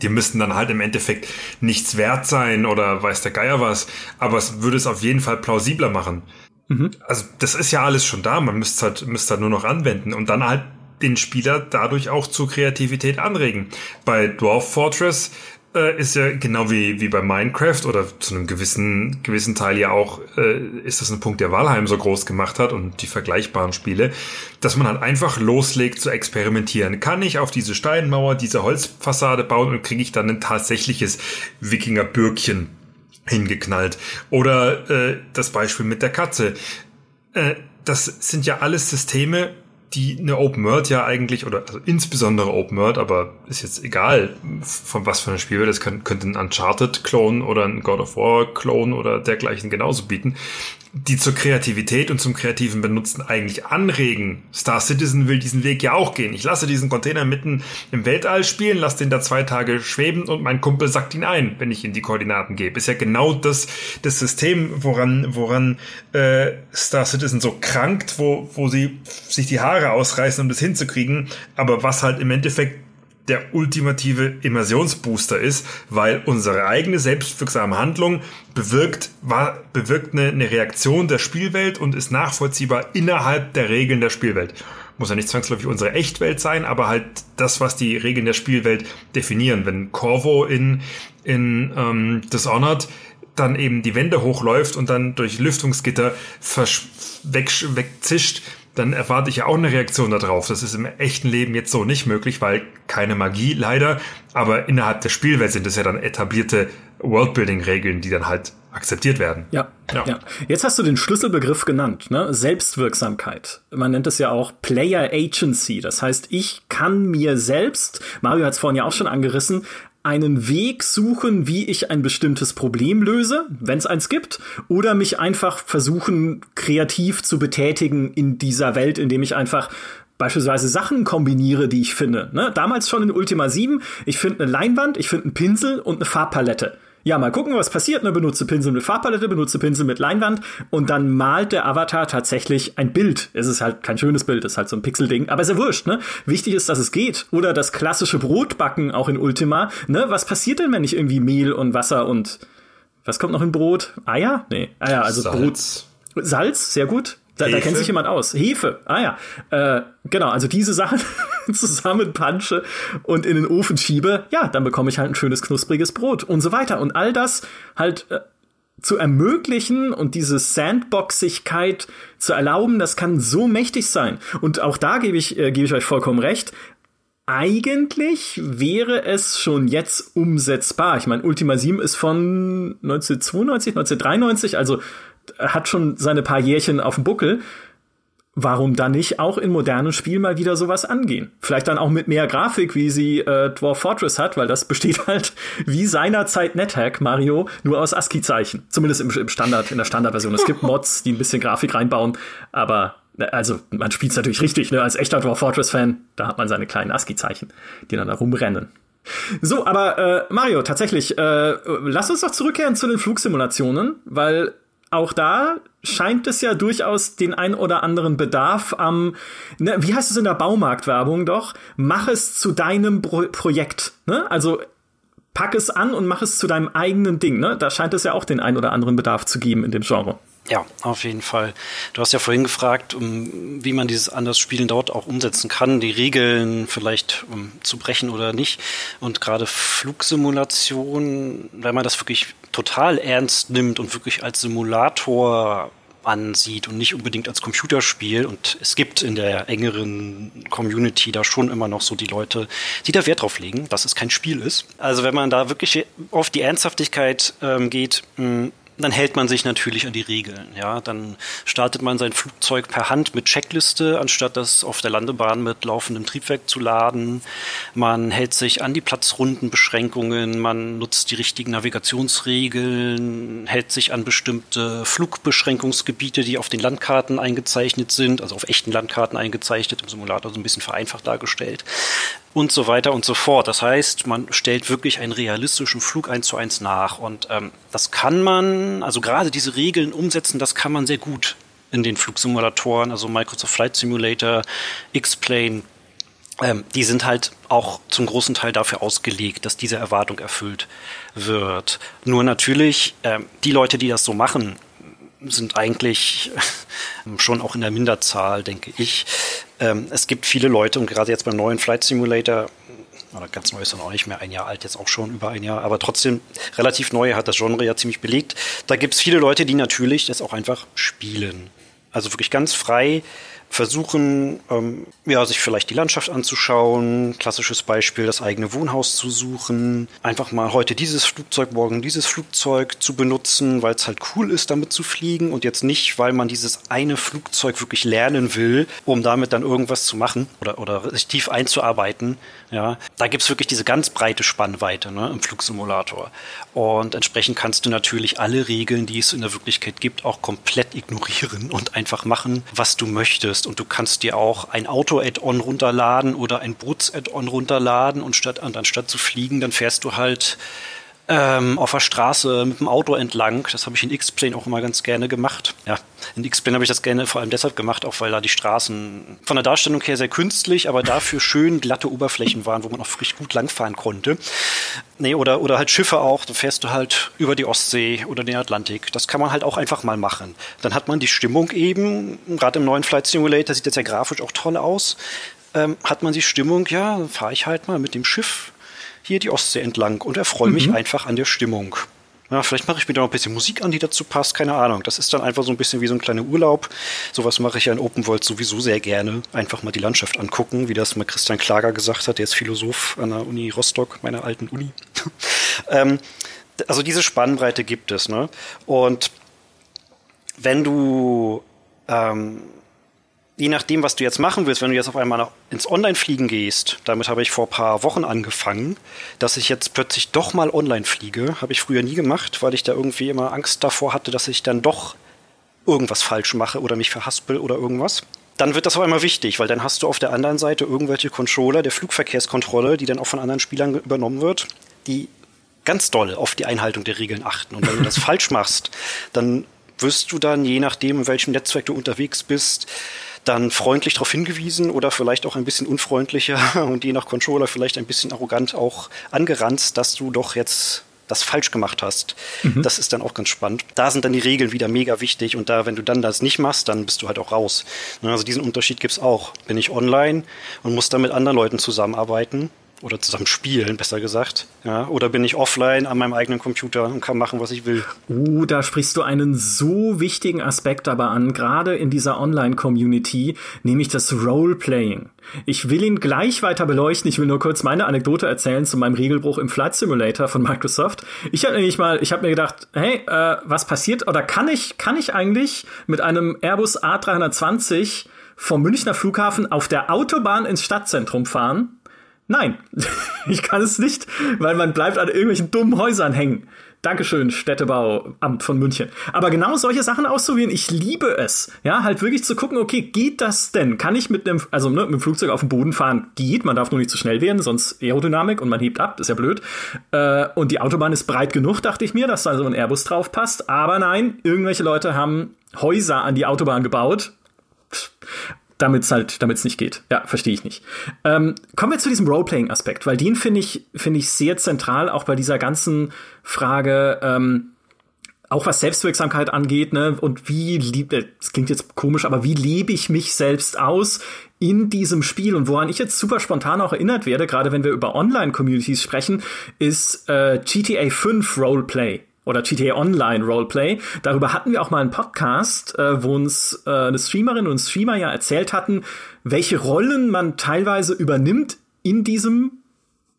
S3: die müssten dann halt im Endeffekt nichts wert sein oder weiß der Geier was, aber es würde es auf jeden Fall plausibler machen. Mhm. Also das ist ja alles schon da, man müsste halt, müsste halt nur noch anwenden und dann halt den Spieler dadurch auch zur Kreativität anregen. Bei Dwarf Fortress äh, ist ja genau wie, wie bei Minecraft oder zu einem gewissen, gewissen Teil ja auch, äh, ist das ein Punkt, der Valheim so groß gemacht hat und die vergleichbaren Spiele, dass man halt einfach loslegt zu experimentieren. Kann ich auf diese Steinmauer, diese Holzfassade bauen und kriege ich dann ein tatsächliches Wikingerbürgchen hingeknallt? Oder äh, das Beispiel mit der Katze. Äh, das sind ja alles Systeme, die eine Open World ja eigentlich, oder also insbesondere Open World, aber ist jetzt egal, von was für ein Spiel, das kann, könnte ein Uncharted-Clone oder ein God of War-Clone oder dergleichen genauso bieten die zur Kreativität und zum kreativen Benutzen eigentlich anregen. Star Citizen will diesen Weg ja auch gehen. Ich lasse diesen Container mitten im Weltall spielen, lasse den da zwei Tage schweben und mein Kumpel sackt ihn ein, wenn ich ihm die Koordinaten gebe. Ist ja genau das, das System, woran, woran äh, Star Citizen so krankt, wo, wo sie sich die Haare ausreißen, um das hinzukriegen, aber was halt im Endeffekt der ultimative Immersionsbooster ist, weil unsere eigene selbstwirksame Handlung bewirkt, war, bewirkt eine, eine Reaktion der Spielwelt und ist nachvollziehbar innerhalb der Regeln der Spielwelt. Muss ja nicht zwangsläufig unsere Echtwelt sein, aber halt das, was die Regeln der Spielwelt definieren. Wenn Corvo in, in ähm, Dishonored dann eben die Wände hochläuft und dann durch Lüftungsgitter weg, wegzischt, dann erwarte ich ja auch eine Reaktion darauf. Das ist im echten Leben jetzt so nicht möglich, weil keine Magie leider, aber innerhalb der Spielwelt sind es ja dann etablierte Worldbuilding-Regeln, die dann halt akzeptiert werden.
S1: Ja, ja, ja. Jetzt hast du den Schlüsselbegriff genannt, ne? Selbstwirksamkeit. Man nennt es ja auch Player Agency. Das heißt, ich kann mir selbst, Mario hat es vorhin ja auch schon angerissen, einen Weg suchen, wie ich ein bestimmtes Problem löse, wenn es eins gibt, oder mich einfach versuchen, kreativ zu betätigen in dieser Welt, indem ich einfach beispielsweise Sachen kombiniere, die ich finde. Ne? Damals schon in Ultima 7, ich finde eine Leinwand, ich finde einen Pinsel und eine Farbpalette ja, mal gucken, was passiert. Ne? Benutze Pinsel mit Farbpalette, benutze Pinsel mit Leinwand und dann malt der Avatar tatsächlich ein Bild. Es ist halt kein schönes Bild, es ist halt so ein Pixelding, aber ist ja wurscht, ne? Wichtig ist, dass es geht. Oder das klassische Brotbacken auch in Ultima. Ne? Was passiert denn, wenn ich irgendwie Mehl und Wasser und was kommt noch in Brot? Eier? Nee, Eier, also Salz. Brot. Salz, sehr gut. Da, da, kennt sich jemand aus. Hefe. Ah ja. Äh, genau, also diese Sachen zusammenpansche und in den Ofen schiebe, ja, dann bekomme ich halt ein schönes knuspriges Brot und so weiter. Und all das halt äh, zu ermöglichen und diese Sandboxigkeit zu erlauben, das kann so mächtig sein. Und auch da gebe ich, äh, gebe ich euch vollkommen recht. Eigentlich wäre es schon jetzt umsetzbar. Ich meine, Ultima 7 ist von 1992, 1993, also hat schon seine paar Jährchen auf dem Buckel. Warum dann nicht auch in modernen Spielen mal wieder sowas angehen? Vielleicht dann auch mit mehr Grafik, wie sie äh, Dwarf Fortress hat, weil das besteht halt wie seinerzeit NetHack Mario nur aus ASCII-Zeichen. Zumindest im, im Standard, in der Standardversion. Es gibt Mods, die ein bisschen Grafik reinbauen, aber ne, also man spielt es natürlich richtig, ne? Als echter Dwarf Fortress-Fan, da hat man seine kleinen ASCII-Zeichen, die dann da rumrennen. So, aber äh, Mario, tatsächlich, äh, lass uns doch zurückkehren zu den Flugsimulationen, weil auch da scheint es ja durchaus den ein oder anderen Bedarf am, ne, wie heißt es in der Baumarktwerbung doch, mach es zu deinem Pro Projekt. Ne? Also pack es an und mach es zu deinem eigenen Ding. Ne? Da scheint es ja auch den ein oder anderen Bedarf zu geben in dem Genre.
S2: Ja, auf jeden Fall. Du hast ja vorhin gefragt, um, wie man dieses anders Spielen dort auch umsetzen kann, die Regeln vielleicht um, zu brechen oder nicht. Und gerade Flugsimulation, wenn man das wirklich total ernst nimmt und wirklich als Simulator ansieht und nicht unbedingt als Computerspiel. Und es gibt in der engeren Community da schon immer noch so die Leute, die da Wert drauf legen, dass es kein Spiel ist. Also wenn man da wirklich auf die Ernsthaftigkeit ähm, geht, mh, dann hält man sich natürlich an die Regeln. Ja, dann startet man sein Flugzeug per Hand mit Checkliste, anstatt das auf der Landebahn mit laufendem Triebwerk zu laden. Man hält sich an die Platzrundenbeschränkungen, man nutzt die richtigen Navigationsregeln, hält sich an bestimmte Flugbeschränkungsgebiete, die auf den Landkarten eingezeichnet sind, also auf echten Landkarten eingezeichnet, im Simulator so ein bisschen vereinfacht dargestellt und so weiter und so fort. Das heißt, man stellt wirklich einen realistischen Flug eins zu eins nach. Und ähm, das kann man, also gerade diese Regeln umsetzen, das kann man sehr gut in den Flugsimulatoren, also Microsoft Flight Simulator, X-Plane. Ähm, die sind halt auch zum großen Teil dafür ausgelegt, dass diese Erwartung erfüllt wird. Nur natürlich, ähm, die Leute, die das so machen, sind eigentlich schon auch in der Minderzahl, denke ich. Ähm, es gibt viele Leute und gerade jetzt beim neuen Flight Simulator, oder ganz neu ist dann auch nicht mehr ein Jahr alt, jetzt auch schon über ein Jahr, aber trotzdem relativ neu, hat das Genre ja ziemlich belegt. Da gibt es viele Leute, die natürlich das auch einfach spielen. Also wirklich ganz frei versuchen, ähm, ja, sich vielleicht die Landschaft anzuschauen, klassisches Beispiel, das eigene Wohnhaus zu suchen, einfach mal heute dieses Flugzeug, morgen dieses Flugzeug zu benutzen, weil es halt cool ist, damit zu fliegen und jetzt nicht, weil man dieses eine Flugzeug wirklich lernen will, um damit dann irgendwas zu machen oder, oder sich tief einzuarbeiten. Ja, da gibt's wirklich diese ganz breite Spannweite ne, im Flugsimulator. Und entsprechend kannst du natürlich alle Regeln, die es in der Wirklichkeit gibt, auch komplett ignorieren und einfach machen, was du möchtest. Und du kannst dir auch ein Auto-Add-on runterladen oder ein Boots-Add-on runterladen und statt, anstatt zu fliegen, dann fährst du halt ähm, auf der Straße mit dem Auto entlang. Das habe ich in X-Plane auch immer ganz gerne gemacht. Ja, in X-Plane habe ich das gerne vor allem deshalb gemacht, auch weil da die Straßen von der Darstellung her sehr künstlich, aber dafür schön glatte Oberflächen waren, wo man auch frisch gut langfahren konnte. Nee, oder, oder halt Schiffe auch. Da fährst du halt über die Ostsee oder den Atlantik. Das kann man halt auch einfach mal machen. Dann hat man die Stimmung eben, gerade im neuen Flight Simulator sieht jetzt ja grafisch auch toll aus. Ähm, hat man die Stimmung, ja, fahre ich halt mal mit dem Schiff hier die Ostsee entlang und erfreue mich mhm. einfach an der Stimmung. Ja, vielleicht mache ich mir da noch ein bisschen Musik an, die dazu passt, keine Ahnung. Das ist dann einfach so ein bisschen wie so ein kleiner Urlaub. Sowas mache ich ja in Open World sowieso sehr gerne. Einfach mal die Landschaft angucken, wie das mal Christian Klager gesagt hat, der ist Philosoph an der Uni Rostock, meiner alten Uni. ähm, also diese Spannbreite gibt es, ne? Und wenn du ähm, je nachdem, was du jetzt machen willst, wenn du jetzt auf einmal ins Online-Fliegen gehst, damit habe ich vor ein paar Wochen angefangen, dass ich jetzt plötzlich doch mal online fliege. Habe ich früher nie gemacht, weil ich da irgendwie immer Angst davor hatte, dass ich dann doch irgendwas falsch mache oder mich verhaspel oder irgendwas. Dann wird das auf einmal wichtig, weil dann hast du auf der anderen Seite irgendwelche Controller der Flugverkehrskontrolle, die dann auch von anderen Spielern übernommen wird, die ganz doll auf die Einhaltung der Regeln achten. Und wenn du das falsch machst, dann wirst du dann, je nachdem, in welchem Netzwerk du unterwegs bist, dann freundlich darauf hingewiesen oder vielleicht auch ein bisschen unfreundlicher und je nach Controller vielleicht ein bisschen arrogant auch angeranzt, dass du doch jetzt das falsch gemacht hast. Mhm. Das ist dann auch ganz spannend. Da sind dann die Regeln wieder mega wichtig und da, wenn du dann das nicht machst, dann bist du halt auch raus. Also diesen Unterschied gibt's auch. Bin ich online und muss dann mit anderen Leuten zusammenarbeiten, oder zusammen spielen, besser gesagt. Ja, oder bin ich offline an meinem eigenen Computer und kann machen, was ich will.
S1: Uh, da sprichst du einen so wichtigen Aspekt aber an, gerade in dieser Online-Community, nämlich das Roleplaying. Ich will ihn gleich weiter beleuchten. Ich will nur kurz meine Anekdote erzählen zu meinem Regelbruch im Flight Simulator von Microsoft. Ich habe nämlich mal, ich habe mir gedacht, hey, äh, was passiert oder kann ich, kann ich eigentlich mit einem Airbus A320 vom Münchner Flughafen auf der Autobahn ins Stadtzentrum fahren? Nein, ich kann es nicht, weil man bleibt an irgendwelchen dummen Häusern hängen. Dankeschön, Städtebauamt von München. Aber genau solche Sachen auszuwählen, ich liebe es. Ja, halt wirklich zu gucken, okay, geht das denn? Kann ich mit einem, also ne, mit dem Flugzeug auf dem Boden fahren? Geht, man darf nur nicht zu schnell werden, sonst Aerodynamik und man hebt ab, ist ja blöd. Äh, und die Autobahn ist breit genug, dachte ich mir, dass da so ein Airbus drauf passt. Aber nein, irgendwelche Leute haben Häuser an die Autobahn gebaut damit es halt, damit es nicht geht. Ja, verstehe ich nicht. Ähm, kommen wir zu diesem Roleplaying-Aspekt, weil den finde ich, finde ich sehr zentral, auch bei dieser ganzen Frage, ähm, auch was Selbstwirksamkeit angeht, ne, und wie lieb, äh, das klingt jetzt komisch, aber wie lebe ich mich selbst aus in diesem Spiel und woran ich jetzt super spontan auch erinnert werde, gerade wenn wir über Online-Communities sprechen, ist äh, GTA 5 Roleplay. Oder GTA Online Roleplay. Darüber hatten wir auch mal einen Podcast, äh, wo uns äh, eine Streamerin und Streamer ja erzählt hatten, welche Rollen man teilweise übernimmt in diesem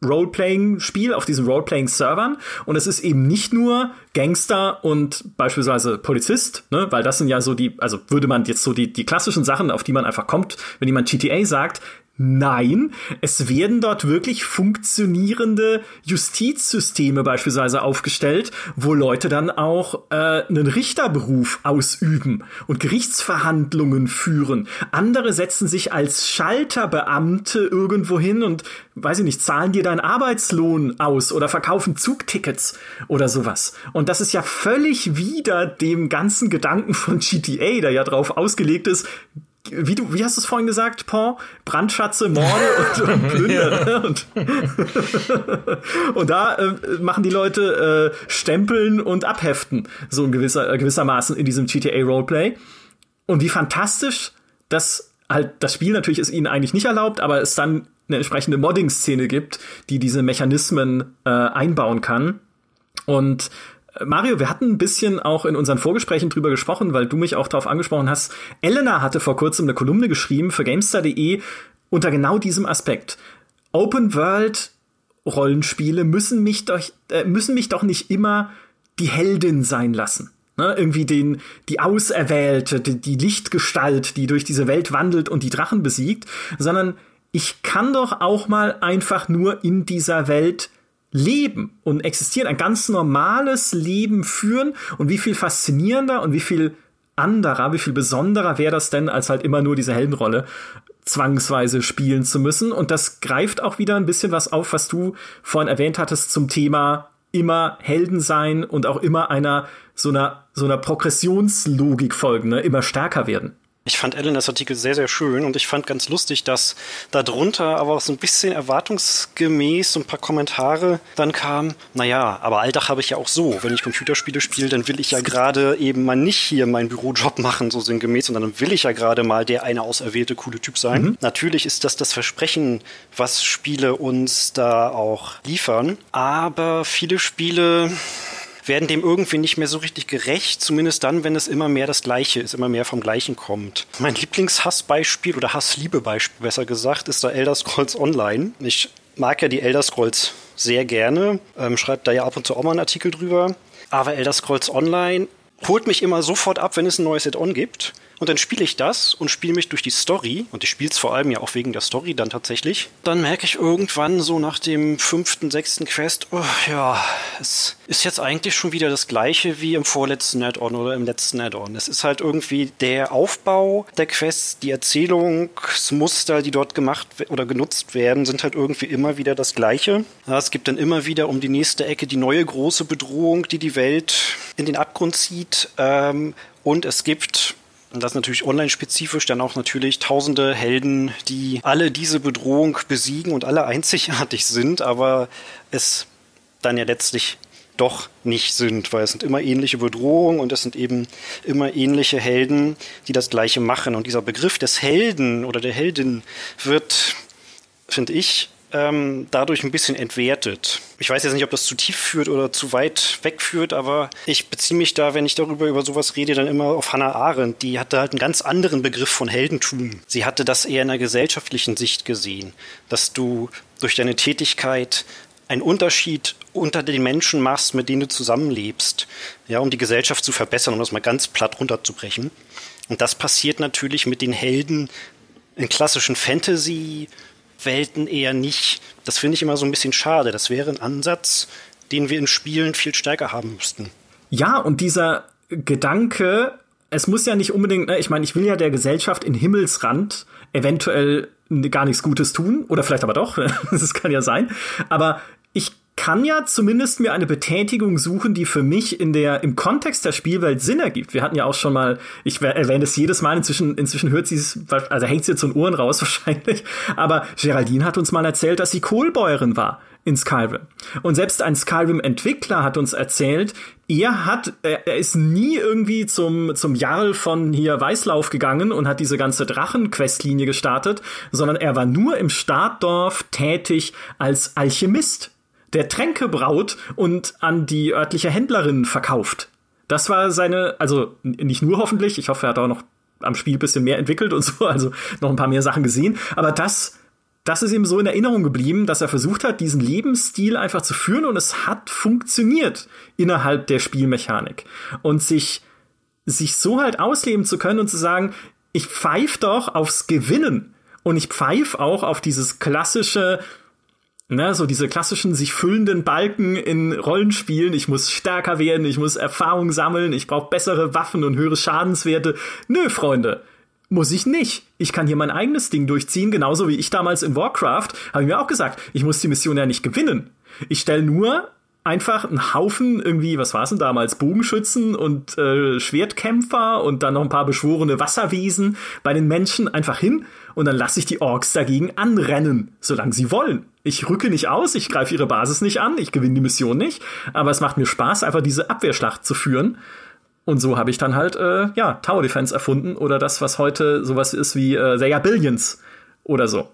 S1: Roleplaying-Spiel, auf diesen Roleplaying-Servern. Und es ist eben nicht nur Gangster und beispielsweise Polizist, ne? weil das sind ja so die, also würde man jetzt so die, die klassischen Sachen, auf die man einfach kommt, wenn jemand GTA sagt, Nein, es werden dort wirklich funktionierende Justizsysteme beispielsweise aufgestellt, wo Leute dann auch äh, einen Richterberuf ausüben und Gerichtsverhandlungen führen. Andere setzen sich als Schalterbeamte irgendwo hin und, weiß ich nicht, zahlen dir deinen Arbeitslohn aus oder verkaufen Zugtickets oder sowas. Und das ist ja völlig wieder dem ganzen Gedanken von GTA, der ja drauf ausgelegt ist, wie du, wie hast du es vorhin gesagt, Paul? Brandschatze, Morde und, und Plünder. und, und, da äh, machen die Leute äh, Stempeln und Abheften, so in gewisser, äh, gewissermaßen in diesem GTA Roleplay. Und wie fantastisch, dass halt das Spiel natürlich ist ihnen eigentlich nicht erlaubt, aber es dann eine entsprechende Modding-Szene gibt, die diese Mechanismen äh, einbauen kann. Und Mario, wir hatten ein bisschen auch in unseren Vorgesprächen drüber gesprochen, weil du mich auch darauf angesprochen hast. Elena hatte vor kurzem eine Kolumne geschrieben für GameStar.de unter genau diesem Aspekt. Open World Rollenspiele müssen mich doch, äh, müssen mich doch nicht immer die Heldin sein lassen. Ne? Irgendwie den, die Auserwählte, die, die Lichtgestalt, die durch diese Welt wandelt und die Drachen besiegt, sondern ich kann doch auch mal einfach nur in dieser Welt leben und existieren, ein ganz normales Leben führen und wie viel faszinierender und wie viel anderer, wie viel besonderer wäre das denn, als halt immer nur diese Heldenrolle zwangsweise spielen zu müssen. Und das greift auch wieder ein bisschen was auf, was du vorhin erwähnt hattest zum Thema immer Helden sein und auch immer einer so einer so einer Progressionslogik folgen, ne? immer stärker werden.
S2: Ich fand Elenas Artikel sehr, sehr schön und ich fand ganz lustig, dass darunter aber auch so ein bisschen erwartungsgemäß so ein paar Kommentare dann kamen. Naja, aber Alltag habe ich ja auch so. Wenn ich Computerspiele spiele, dann will ich ja gerade eben mal nicht hier meinen Bürojob machen, so sinngemäß, sondern dann will ich ja gerade mal der eine auserwählte coole Typ sein. Mhm. Natürlich ist das das Versprechen, was Spiele uns da auch liefern. Aber viele Spiele werden dem irgendwie nicht mehr so richtig gerecht, zumindest dann, wenn es immer mehr das Gleiche ist, immer mehr vom Gleichen kommt. Mein Lieblingshassbeispiel oder Hassliebe-Beispiel besser gesagt, ist da Elder Scrolls Online. Ich mag ja die Elder Scrolls sehr gerne, ähm, schreibt da ja ab und zu auch mal einen Artikel drüber. Aber Elder Scrolls Online holt mich immer sofort ab, wenn es ein neues Add-on gibt. Und dann spiele ich das und spiele mich durch die Story. Und ich spiele es vor allem ja auch wegen der Story dann tatsächlich. Dann merke ich irgendwann so nach dem fünften, sechsten Quest, oh, ja, es ist jetzt eigentlich schon wieder das gleiche wie im vorletzten Add-on oder im letzten Add-on. Es ist halt irgendwie der Aufbau der Quests, die Erzählungsmuster, die dort gemacht oder genutzt werden, sind halt irgendwie immer wieder das gleiche. Es gibt dann immer wieder um die nächste Ecke die neue große Bedrohung, die die Welt in den Abgrund zieht. Ähm, und es gibt und das natürlich online-spezifisch, dann auch natürlich tausende Helden, die alle diese Bedrohung besiegen und alle einzigartig sind, aber es dann ja letztlich doch nicht sind, weil es sind immer ähnliche Bedrohungen und es sind eben immer ähnliche Helden, die das Gleiche machen. Und dieser Begriff des Helden oder der Heldin wird, finde ich, ähm, dadurch ein bisschen entwertet. Ich weiß jetzt nicht, ob das zu tief führt oder zu weit weg führt, aber ich beziehe mich da, wenn ich darüber über sowas rede, dann immer auf Hannah Arendt. Die hatte halt einen ganz anderen Begriff von Heldentum. Sie hatte das eher in einer gesellschaftlichen Sicht gesehen, dass du durch deine Tätigkeit einen Unterschied unter den Menschen machst, mit denen du zusammenlebst, ja, um die Gesellschaft zu verbessern, um das mal ganz platt runterzubrechen. Und das passiert natürlich mit den Helden in klassischen Fantasy, Welten eher nicht. Das finde ich immer so ein bisschen schade. Das wäre ein Ansatz, den wir in Spielen viel stärker haben müssten.
S1: Ja, und dieser Gedanke, es muss ja nicht unbedingt, ne, ich meine, ich will ja der Gesellschaft in Himmelsrand eventuell gar nichts Gutes tun, oder vielleicht aber doch, das kann ja sein, aber ich kann ja zumindest mir eine Betätigung suchen, die für mich in der, im Kontext der Spielwelt Sinn ergibt. Wir hatten ja auch schon mal, ich erwähne es jedes Mal, inzwischen, inzwischen hört sie es, also hängt sie jetzt in Ohren raus wahrscheinlich, aber Geraldine hat uns mal erzählt, dass sie Kohlbäuerin war in Skyrim. Und selbst ein Skyrim-Entwickler hat uns erzählt, er hat, er ist nie irgendwie zum, zum Jarl von hier Weißlauf gegangen und hat diese ganze Drachen-Questlinie gestartet, sondern er war nur im Startdorf tätig als Alchemist der Tränke braut und an die örtliche Händlerin verkauft. Das war seine, also nicht nur hoffentlich, ich hoffe, er hat auch noch am Spiel bisschen mehr entwickelt und so, also noch ein paar mehr Sachen gesehen, aber das das ist ihm so in Erinnerung geblieben, dass er versucht hat, diesen Lebensstil einfach zu führen und es hat funktioniert innerhalb der Spielmechanik. Und sich, sich so halt ausleben zu können und zu sagen, ich pfeif doch aufs Gewinnen und ich pfeif auch auf dieses klassische, ne, so diese klassischen sich füllenden Balken in Rollenspielen. Ich muss stärker werden, ich muss Erfahrung sammeln, ich brauche bessere Waffen und höhere Schadenswerte. Nö, Freunde muss ich nicht. Ich kann hier mein eigenes Ding durchziehen, genauso wie ich damals in Warcraft, habe ich mir auch gesagt, ich muss die Mission ja nicht gewinnen. Ich stelle nur einfach einen Haufen irgendwie, was war es denn damals, Bogenschützen und äh, Schwertkämpfer und dann noch ein paar beschworene Wasserwesen bei den Menschen einfach hin und dann lasse ich die Orks dagegen anrennen, solange sie wollen. Ich rücke nicht aus, ich greife ihre Basis nicht an, ich gewinne die Mission nicht, aber es macht mir Spaß, einfach diese Abwehrschlacht zu führen und so habe ich dann halt, äh, ja, Tower Defense erfunden oder das, was heute sowas ist wie äh, are Billions oder so.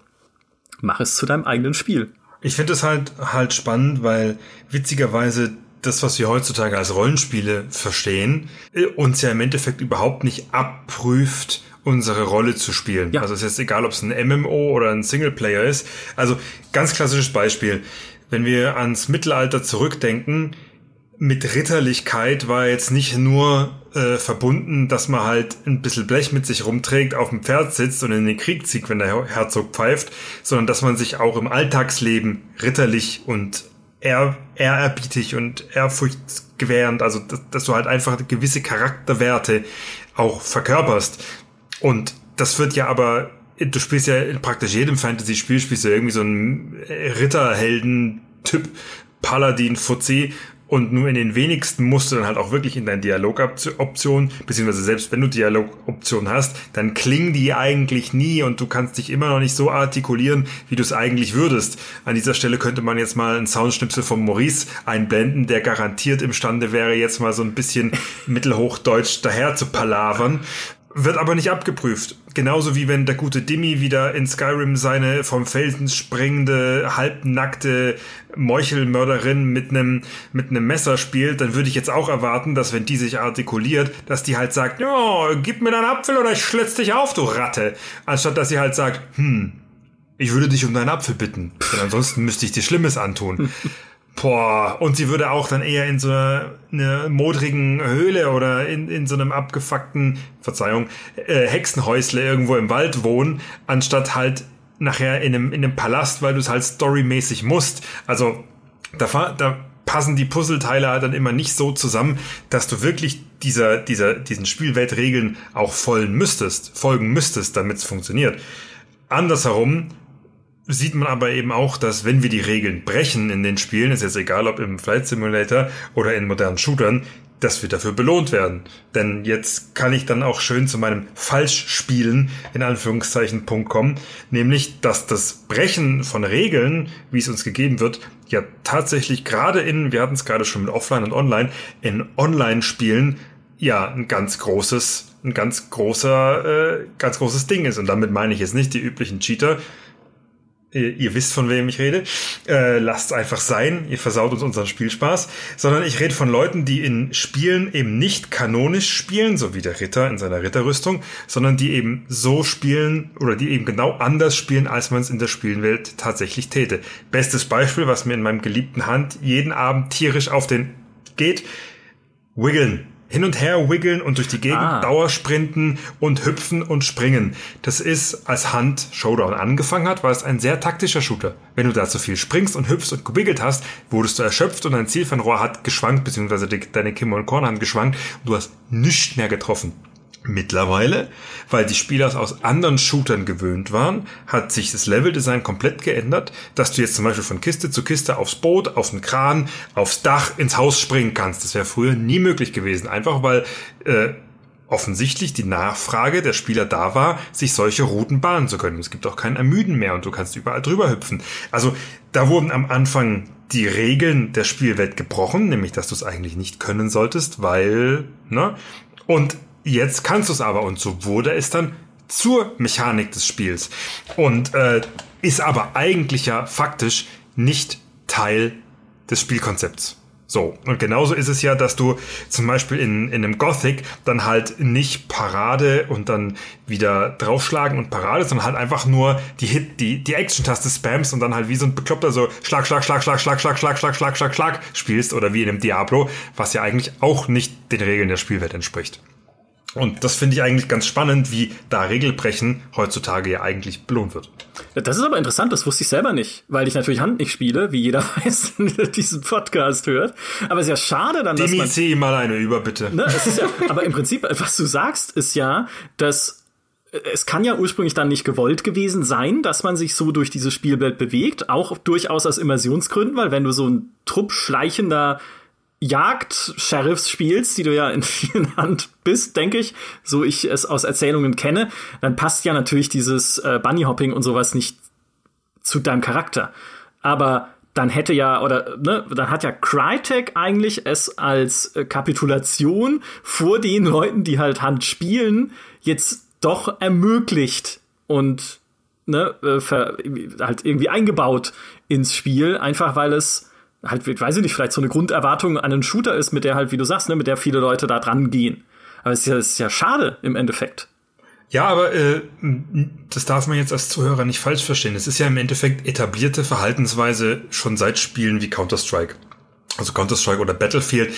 S1: Mach es zu deinem eigenen Spiel.
S3: Ich finde es halt halt spannend, weil witzigerweise das, was wir heutzutage als Rollenspiele verstehen, äh, uns ja im Endeffekt überhaupt nicht abprüft, unsere Rolle zu spielen. Ja. Also es ist jetzt egal, ob es ein MMO oder ein Singleplayer ist. Also ganz klassisches Beispiel. Wenn wir ans Mittelalter zurückdenken, mit Ritterlichkeit war jetzt nicht nur äh, verbunden, dass man halt ein bisschen Blech mit sich rumträgt, auf dem Pferd sitzt und in den Krieg zieht, wenn der Herzog pfeift, sondern dass man sich auch im Alltagsleben ritterlich und ehr ehrerbietig und ehrfurchtgewährend, also dass, dass du halt einfach gewisse Charakterwerte auch verkörperst. Und das wird ja aber, du spielst ja in praktisch jedem Fantasy-Spiel, spielst du irgendwie so einen Ritterhelden-Typ, Paladin, Fuzzi und nur in den wenigsten musst du dann halt auch wirklich in deine Dialogoption, beziehungsweise selbst wenn du Dialogoption hast, dann klingen die eigentlich nie und du kannst dich immer noch nicht so artikulieren, wie du es eigentlich würdest. An dieser Stelle könnte man jetzt mal einen Soundschnipsel von Maurice einblenden, der garantiert imstande wäre, jetzt mal so ein bisschen mittelhochdeutsch daher zu palavern. Wird aber nicht abgeprüft. Genauso wie wenn der gute Dimmy wieder in Skyrim seine vom Felsen springende, halbnackte Meuchelmörderin mit einem mit einem Messer spielt, dann würde ich jetzt auch erwarten, dass wenn die sich artikuliert, dass die halt sagt, ja, gib mir deinen Apfel oder ich schlitz dich auf, du Ratte. Anstatt dass sie halt sagt, hm, ich würde dich um deinen Apfel bitten, denn ansonsten müsste ich dir Schlimmes antun. Boah, und sie würde auch dann eher in so einer, einer modrigen Höhle oder in, in so einem abgefuckten, Verzeihung, äh, Hexenhäusle irgendwo im Wald wohnen, anstatt halt nachher in einem, in einem Palast, weil du es halt storymäßig musst. Also da, da passen die Puzzleteile halt dann immer nicht so zusammen, dass du wirklich dieser, dieser, diesen Spielweltregeln auch folgen müsstest, folgen müsstest, damit es funktioniert. Andersherum sieht man aber eben auch, dass wenn wir die Regeln brechen in den Spielen, ist jetzt egal ob im Flight Simulator oder in modernen Shootern, dass wir dafür belohnt werden. Denn jetzt kann ich dann auch schön zu meinem Falschspielen in Anführungszeichen Punkt kommen, nämlich dass das Brechen von Regeln, wie es uns gegeben wird, ja tatsächlich gerade in, wir hatten es gerade schon mit Offline und Online, in Online-Spielen ja ein ganz großes, ein ganz großer, äh, ganz großes Ding ist. Und damit meine ich jetzt nicht die üblichen Cheater, Ihr, ihr, wisst, von wem ich rede. Äh, lasst einfach sein, ihr versaut uns unseren Spielspaß. Sondern ich rede von Leuten, die in Spielen eben nicht kanonisch spielen, so wie der Ritter in seiner Ritterrüstung, sondern die eben so spielen oder die eben genau anders spielen, als man es in der Spielenwelt tatsächlich täte. Bestes Beispiel, was mir in meinem geliebten Hand jeden Abend tierisch auf den geht, Wiggeln hin und her wiggeln und durch die Gegend ah. Dauersprinten und hüpfen und springen. Das ist, als Hand Showdown angefangen hat, war es ein sehr taktischer Shooter. Wenn du da zu viel springst und hüpfst und gebiggelt hast, wurdest du erschöpft und dein Zielfernrohr hat geschwankt, beziehungsweise deine Kim- und Korn haben geschwankt und du hast nichts mehr getroffen. Mittlerweile, weil die Spieler aus anderen Shootern gewöhnt waren, hat sich das Leveldesign komplett geändert, dass du jetzt zum Beispiel von Kiste zu Kiste aufs Boot, auf den Kran, aufs Dach, ins Haus springen kannst. Das wäre früher nie möglich gewesen, einfach weil äh, offensichtlich die Nachfrage der Spieler da war, sich solche Routen bahnen zu können. Es gibt auch kein Ermüden mehr und du kannst überall drüber hüpfen. Also da wurden am Anfang die Regeln der Spielwelt gebrochen, nämlich dass du es eigentlich nicht können solltest, weil, ne? Und Jetzt kannst du es aber und so wurde es dann zur Mechanik des Spiels und äh, ist aber eigentlich ja faktisch nicht Teil des Spielkonzepts. So, und genauso ist es ja, dass du zum Beispiel in, in einem Gothic dann halt nicht Parade und dann wieder draufschlagen und Parade, sondern halt einfach nur die Hit, die, die Action-Taste spamst und dann halt wie so ein Bekloppter so Schlag, Schlag, Schlag, Schlag, Schlag, Schlag, Schlag, Schlag, Schlag, Schlag, Schlag spielst oder wie in einem Diablo, was ja eigentlich auch nicht den Regeln der Spielwelt entspricht. Und das finde ich eigentlich ganz spannend, wie da Regelbrechen heutzutage ja eigentlich belohnt wird.
S1: Das ist aber interessant, das wusste ich selber nicht, weil ich natürlich Hand nicht spiele, wie jeder weiß, der diesen Podcast hört. Aber es ist ja schade dann,
S3: dass man... ihm mal eine über, bitte.
S1: Ne, ja, aber im Prinzip, was du sagst, ist ja, dass es kann ja ursprünglich dann nicht gewollt gewesen sein, dass man sich so durch diese Spielwelt bewegt, auch durchaus aus Immersionsgründen, weil wenn du so ein Trupp schleichender Jagd-Sheriffs spielst, die du ja in vielen Hand bist, denke ich, so ich es aus Erzählungen kenne, dann passt ja natürlich dieses äh, Bunny-Hopping und sowas nicht zu deinem Charakter. Aber dann hätte ja, oder ne, dann hat ja Crytek eigentlich es als äh, Kapitulation vor den Leuten, die halt Hand spielen, jetzt doch ermöglicht und ne, äh, halt irgendwie eingebaut ins Spiel, einfach weil es halt, weiß ich nicht, vielleicht so eine Grunderwartung an einen Shooter ist, mit der halt, wie du sagst, ne, mit der viele Leute da dran gehen. Aber es ist ja, es ist ja schade im Endeffekt.
S3: Ja, aber äh, das darf man jetzt als Zuhörer nicht falsch verstehen. Es ist ja im Endeffekt etablierte Verhaltensweise schon seit Spielen wie Counter-Strike. Also Counter-Strike oder Battlefield,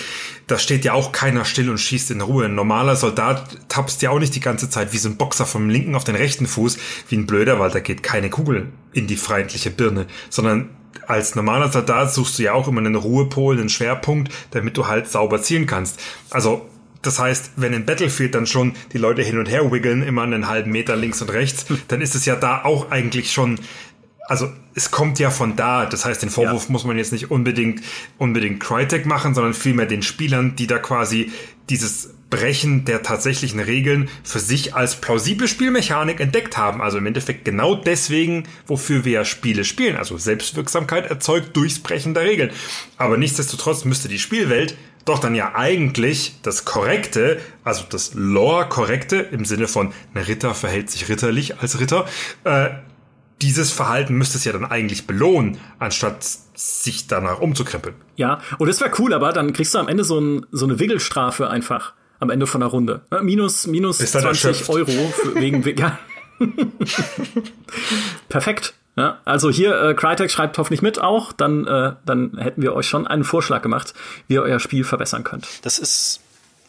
S3: da steht ja auch keiner still und schießt in Ruhe. Ein normaler Soldat tapst ja auch nicht die ganze Zeit wie so ein Boxer vom linken auf den rechten Fuß, wie ein Blöder, weil da geht keine Kugel in die feindliche Birne, sondern als normaler Soldat suchst du ja auch immer einen Ruhepol, einen Schwerpunkt, damit du halt sauber zielen kannst. Also das heißt, wenn in Battlefield dann schon die Leute hin und her wiggeln, immer einen halben Meter links und rechts, dann ist es ja da auch eigentlich schon, also es kommt ja von da. Das heißt, den Vorwurf ja. muss man jetzt nicht unbedingt, unbedingt Crytek machen, sondern vielmehr den Spielern, die da quasi dieses Brechen der tatsächlichen Regeln für sich als plausible Spielmechanik entdeckt haben. Also im Endeffekt genau deswegen, wofür wir ja Spiele spielen. Also Selbstwirksamkeit erzeugt durchs Brechen der Regeln. Aber nichtsdestotrotz müsste die Spielwelt doch dann ja eigentlich das Korrekte, also das Lore-Korrekte im Sinne von ein Ritter verhält sich ritterlich als Ritter, äh, dieses Verhalten müsste es ja dann eigentlich belohnen, anstatt sich danach umzukrempeln.
S1: Ja, und das wäre cool, aber dann kriegst du am Ende so, ein, so eine Wiggelstrafe einfach am Ende von der Runde. Minus, minus 20 Euro für, wegen, ja. Perfekt. Ja, also hier, äh, Crytek schreibt hoffentlich mit auch, dann, äh, dann hätten wir euch schon einen Vorschlag gemacht, wie ihr euer Spiel verbessern könnt.
S2: Das ist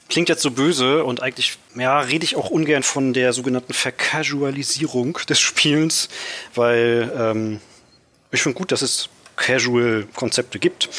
S2: klingt jetzt so böse und eigentlich, ja, rede ich auch ungern von der sogenannten Vercasualisierung des Spielens, weil ähm, ich finde gut, dass es Casual-Konzepte gibt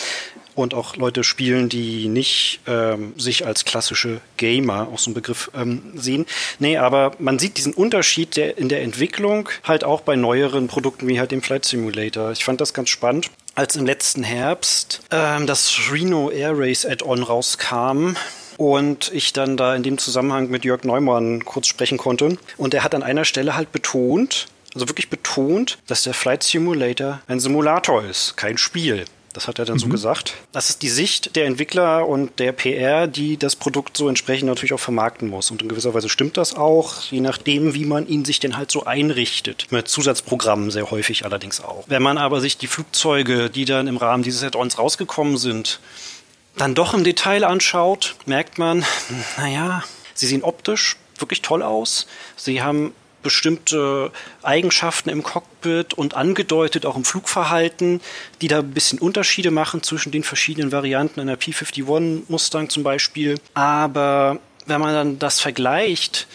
S2: und auch Leute spielen, die nicht ähm, sich als klassische Gamer, auch so ein Begriff, ähm, sehen. Nee, aber man sieht diesen Unterschied der, in der Entwicklung halt auch bei neueren Produkten wie halt dem Flight Simulator. Ich fand das ganz spannend. Als im letzten Herbst ähm, das Reno Air Race Add-on rauskam, und ich dann da in dem Zusammenhang mit Jörg Neumann kurz sprechen konnte. Und er hat an einer Stelle halt betont, also wirklich betont, dass der Flight Simulator ein Simulator ist, kein Spiel. Das hat er dann mhm. so gesagt. Das ist die Sicht der Entwickler und der PR, die das Produkt so entsprechend natürlich auch vermarkten muss. Und in gewisser Weise stimmt das auch, je nachdem, wie man ihn sich denn halt so einrichtet. Mit Zusatzprogrammen sehr häufig allerdings auch. Wenn man aber sich die Flugzeuge, die dann im Rahmen dieses Add-ons rausgekommen sind, dann doch im Detail anschaut, merkt man, naja, sie sehen optisch wirklich toll aus. Sie haben bestimmte Eigenschaften im Cockpit und angedeutet auch im Flugverhalten, die da ein bisschen Unterschiede machen zwischen den verschiedenen Varianten einer P-51 Mustang zum Beispiel. Aber wenn man dann das vergleicht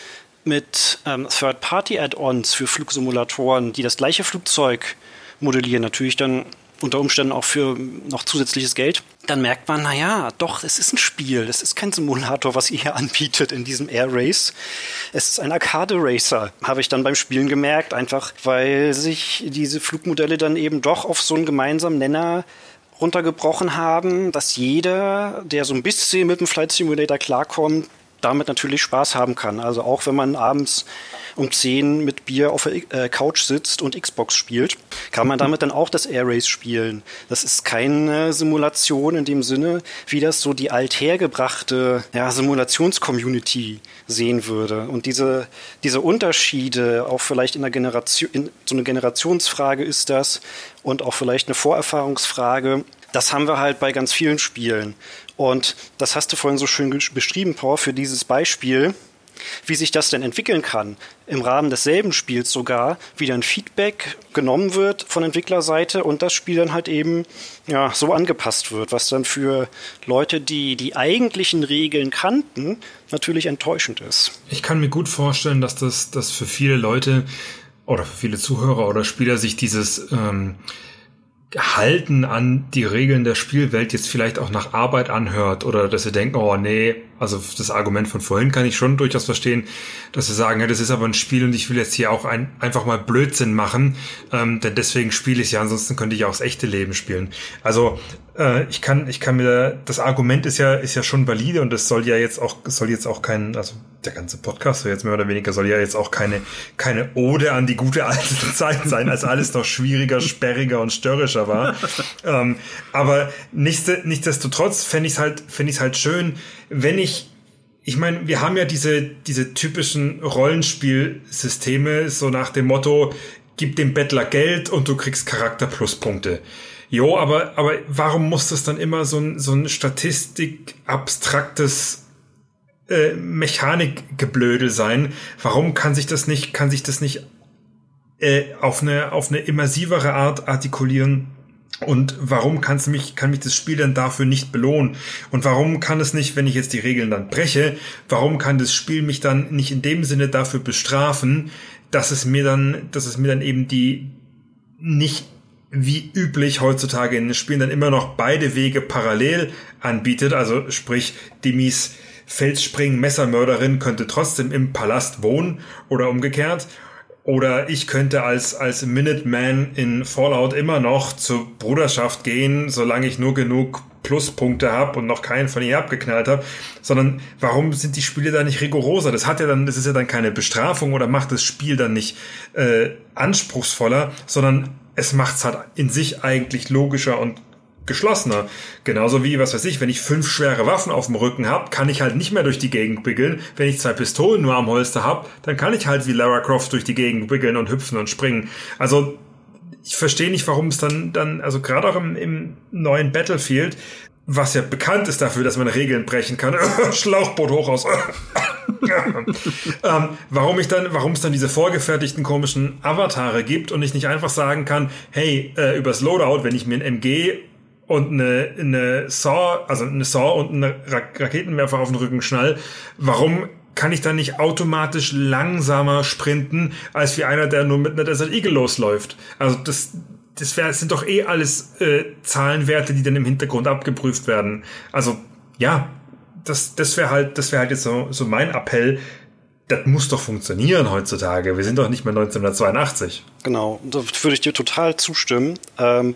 S2: mit ähm, Third-Party-Add-ons für Flugsimulatoren, die das gleiche Flugzeug modellieren, natürlich dann unter Umständen auch für noch zusätzliches Geld, dann merkt man, naja, doch, es ist ein Spiel, es ist kein Simulator, was ihr hier anbietet in diesem Air Race. Es ist ein Arcade Racer, habe ich dann beim Spielen gemerkt, einfach weil sich diese Flugmodelle dann eben doch auf so einen gemeinsamen Nenner runtergebrochen haben, dass jeder, der so ein bisschen mit dem Flight Simulator klarkommt, damit natürlich Spaß haben kann. Also auch wenn man abends um 10 mit Bier auf der äh, Couch sitzt und Xbox spielt, kann man damit dann auch das Air Race spielen. Das ist keine Simulation in dem Sinne, wie das so die althergebrachte ja, Simulations-Community sehen würde. Und diese, diese Unterschiede, auch vielleicht in der Generation, so eine Generationsfrage ist das und auch vielleicht eine Vorerfahrungsfrage, Das haben wir halt bei ganz vielen Spielen. Und das hast du vorhin so schön beschrieben, Paul, für dieses Beispiel wie sich das denn entwickeln kann, im Rahmen desselben Spiels sogar, wie dann Feedback genommen wird von Entwicklerseite und das Spiel dann halt eben ja, so angepasst wird, was dann für Leute, die die eigentlichen Regeln kannten, natürlich enttäuschend ist.
S3: Ich kann mir gut vorstellen, dass das dass für viele Leute oder für viele Zuhörer oder Spieler sich dieses ähm, Halten an die Regeln der Spielwelt jetzt vielleicht auch nach Arbeit anhört oder dass sie denken, oh nee, also das Argument von vorhin kann ich schon durchaus verstehen, dass sie sagen, ja, das ist aber ein Spiel und ich will jetzt hier auch ein, einfach mal Blödsinn machen, ähm, denn deswegen spiele ich ja, ansonsten könnte ich auch das echte Leben spielen. Also äh, ich kann, ich kann mir, das Argument ist ja, ist ja schon valide und es soll ja jetzt auch, soll jetzt auch kein, also der ganze Podcast so jetzt mehr oder weniger soll ja jetzt auch keine, keine Ode an die gute alte Zeit sein, als alles noch schwieriger, sperriger und störrischer war. ähm, aber nichtsdestotrotz fände ich es halt, fände ich es halt schön, wenn ich ich meine, wir haben ja diese, diese typischen Rollenspielsysteme, so nach dem Motto, gib dem Bettler Geld und du kriegst Charakter-Pluspunkte. Jo, aber, aber warum muss das dann immer so ein, so ein Statistik-abstraktes äh, Mechanikgeblödel sein? Warum kann sich das nicht, kann sich das nicht äh, auf eine, auf eine immersivere Art artikulieren? Und warum kann's mich, kann mich das Spiel dann dafür nicht belohnen? Und warum kann es nicht, wenn ich jetzt die Regeln dann breche, warum kann das Spiel mich dann nicht in dem Sinne dafür bestrafen, dass es mir dann, dass es mir dann eben die nicht wie üblich heutzutage in den Spielen dann immer noch beide Wege parallel anbietet. Also sprich, Dimis Felsspringen Messermörderin könnte trotzdem im Palast wohnen oder umgekehrt. Oder ich könnte als, als Minuteman in Fallout immer noch zur Bruderschaft gehen, solange ich nur genug Pluspunkte habe und noch keinen von ihr abgeknallt habe, sondern warum sind die Spiele da nicht rigoroser? Das hat ja dann, das ist ja dann keine Bestrafung oder macht das Spiel dann nicht äh, anspruchsvoller, sondern es macht's halt in sich eigentlich logischer und geschlossener. Genauso wie, was weiß ich, wenn ich fünf schwere Waffen auf dem Rücken habe, kann ich halt nicht mehr durch die Gegend wickeln. Wenn ich zwei Pistolen nur am Holster habe, dann kann ich halt wie Lara Croft durch die Gegend wickeln und hüpfen und springen. Also ich verstehe nicht, warum es dann, dann, also gerade auch im, im neuen Battlefield, was ja bekannt ist dafür, dass man Regeln brechen kann. Schlauchboot hoch aus. ähm, warum ich dann, warum es dann diese vorgefertigten komischen Avatare gibt und ich nicht einfach sagen kann, hey, äh, übers Loadout, wenn ich mir ein MG und eine, eine Saw, also eine Saw und eine Ra Raketenwerfer auf den Rücken schnall, warum kann ich dann nicht automatisch langsamer sprinten, als wie einer, der nur mit einer Desert Eagle losläuft? Also das, das, wär, das sind doch eh alles äh, Zahlenwerte, die dann im Hintergrund abgeprüft werden. Also ja, das, das wäre halt, das wäre halt jetzt so, so mein Appell. Das muss doch funktionieren heutzutage. Wir sind doch nicht mehr 1982.
S2: Genau, da würde ich dir total zustimmen. Ähm,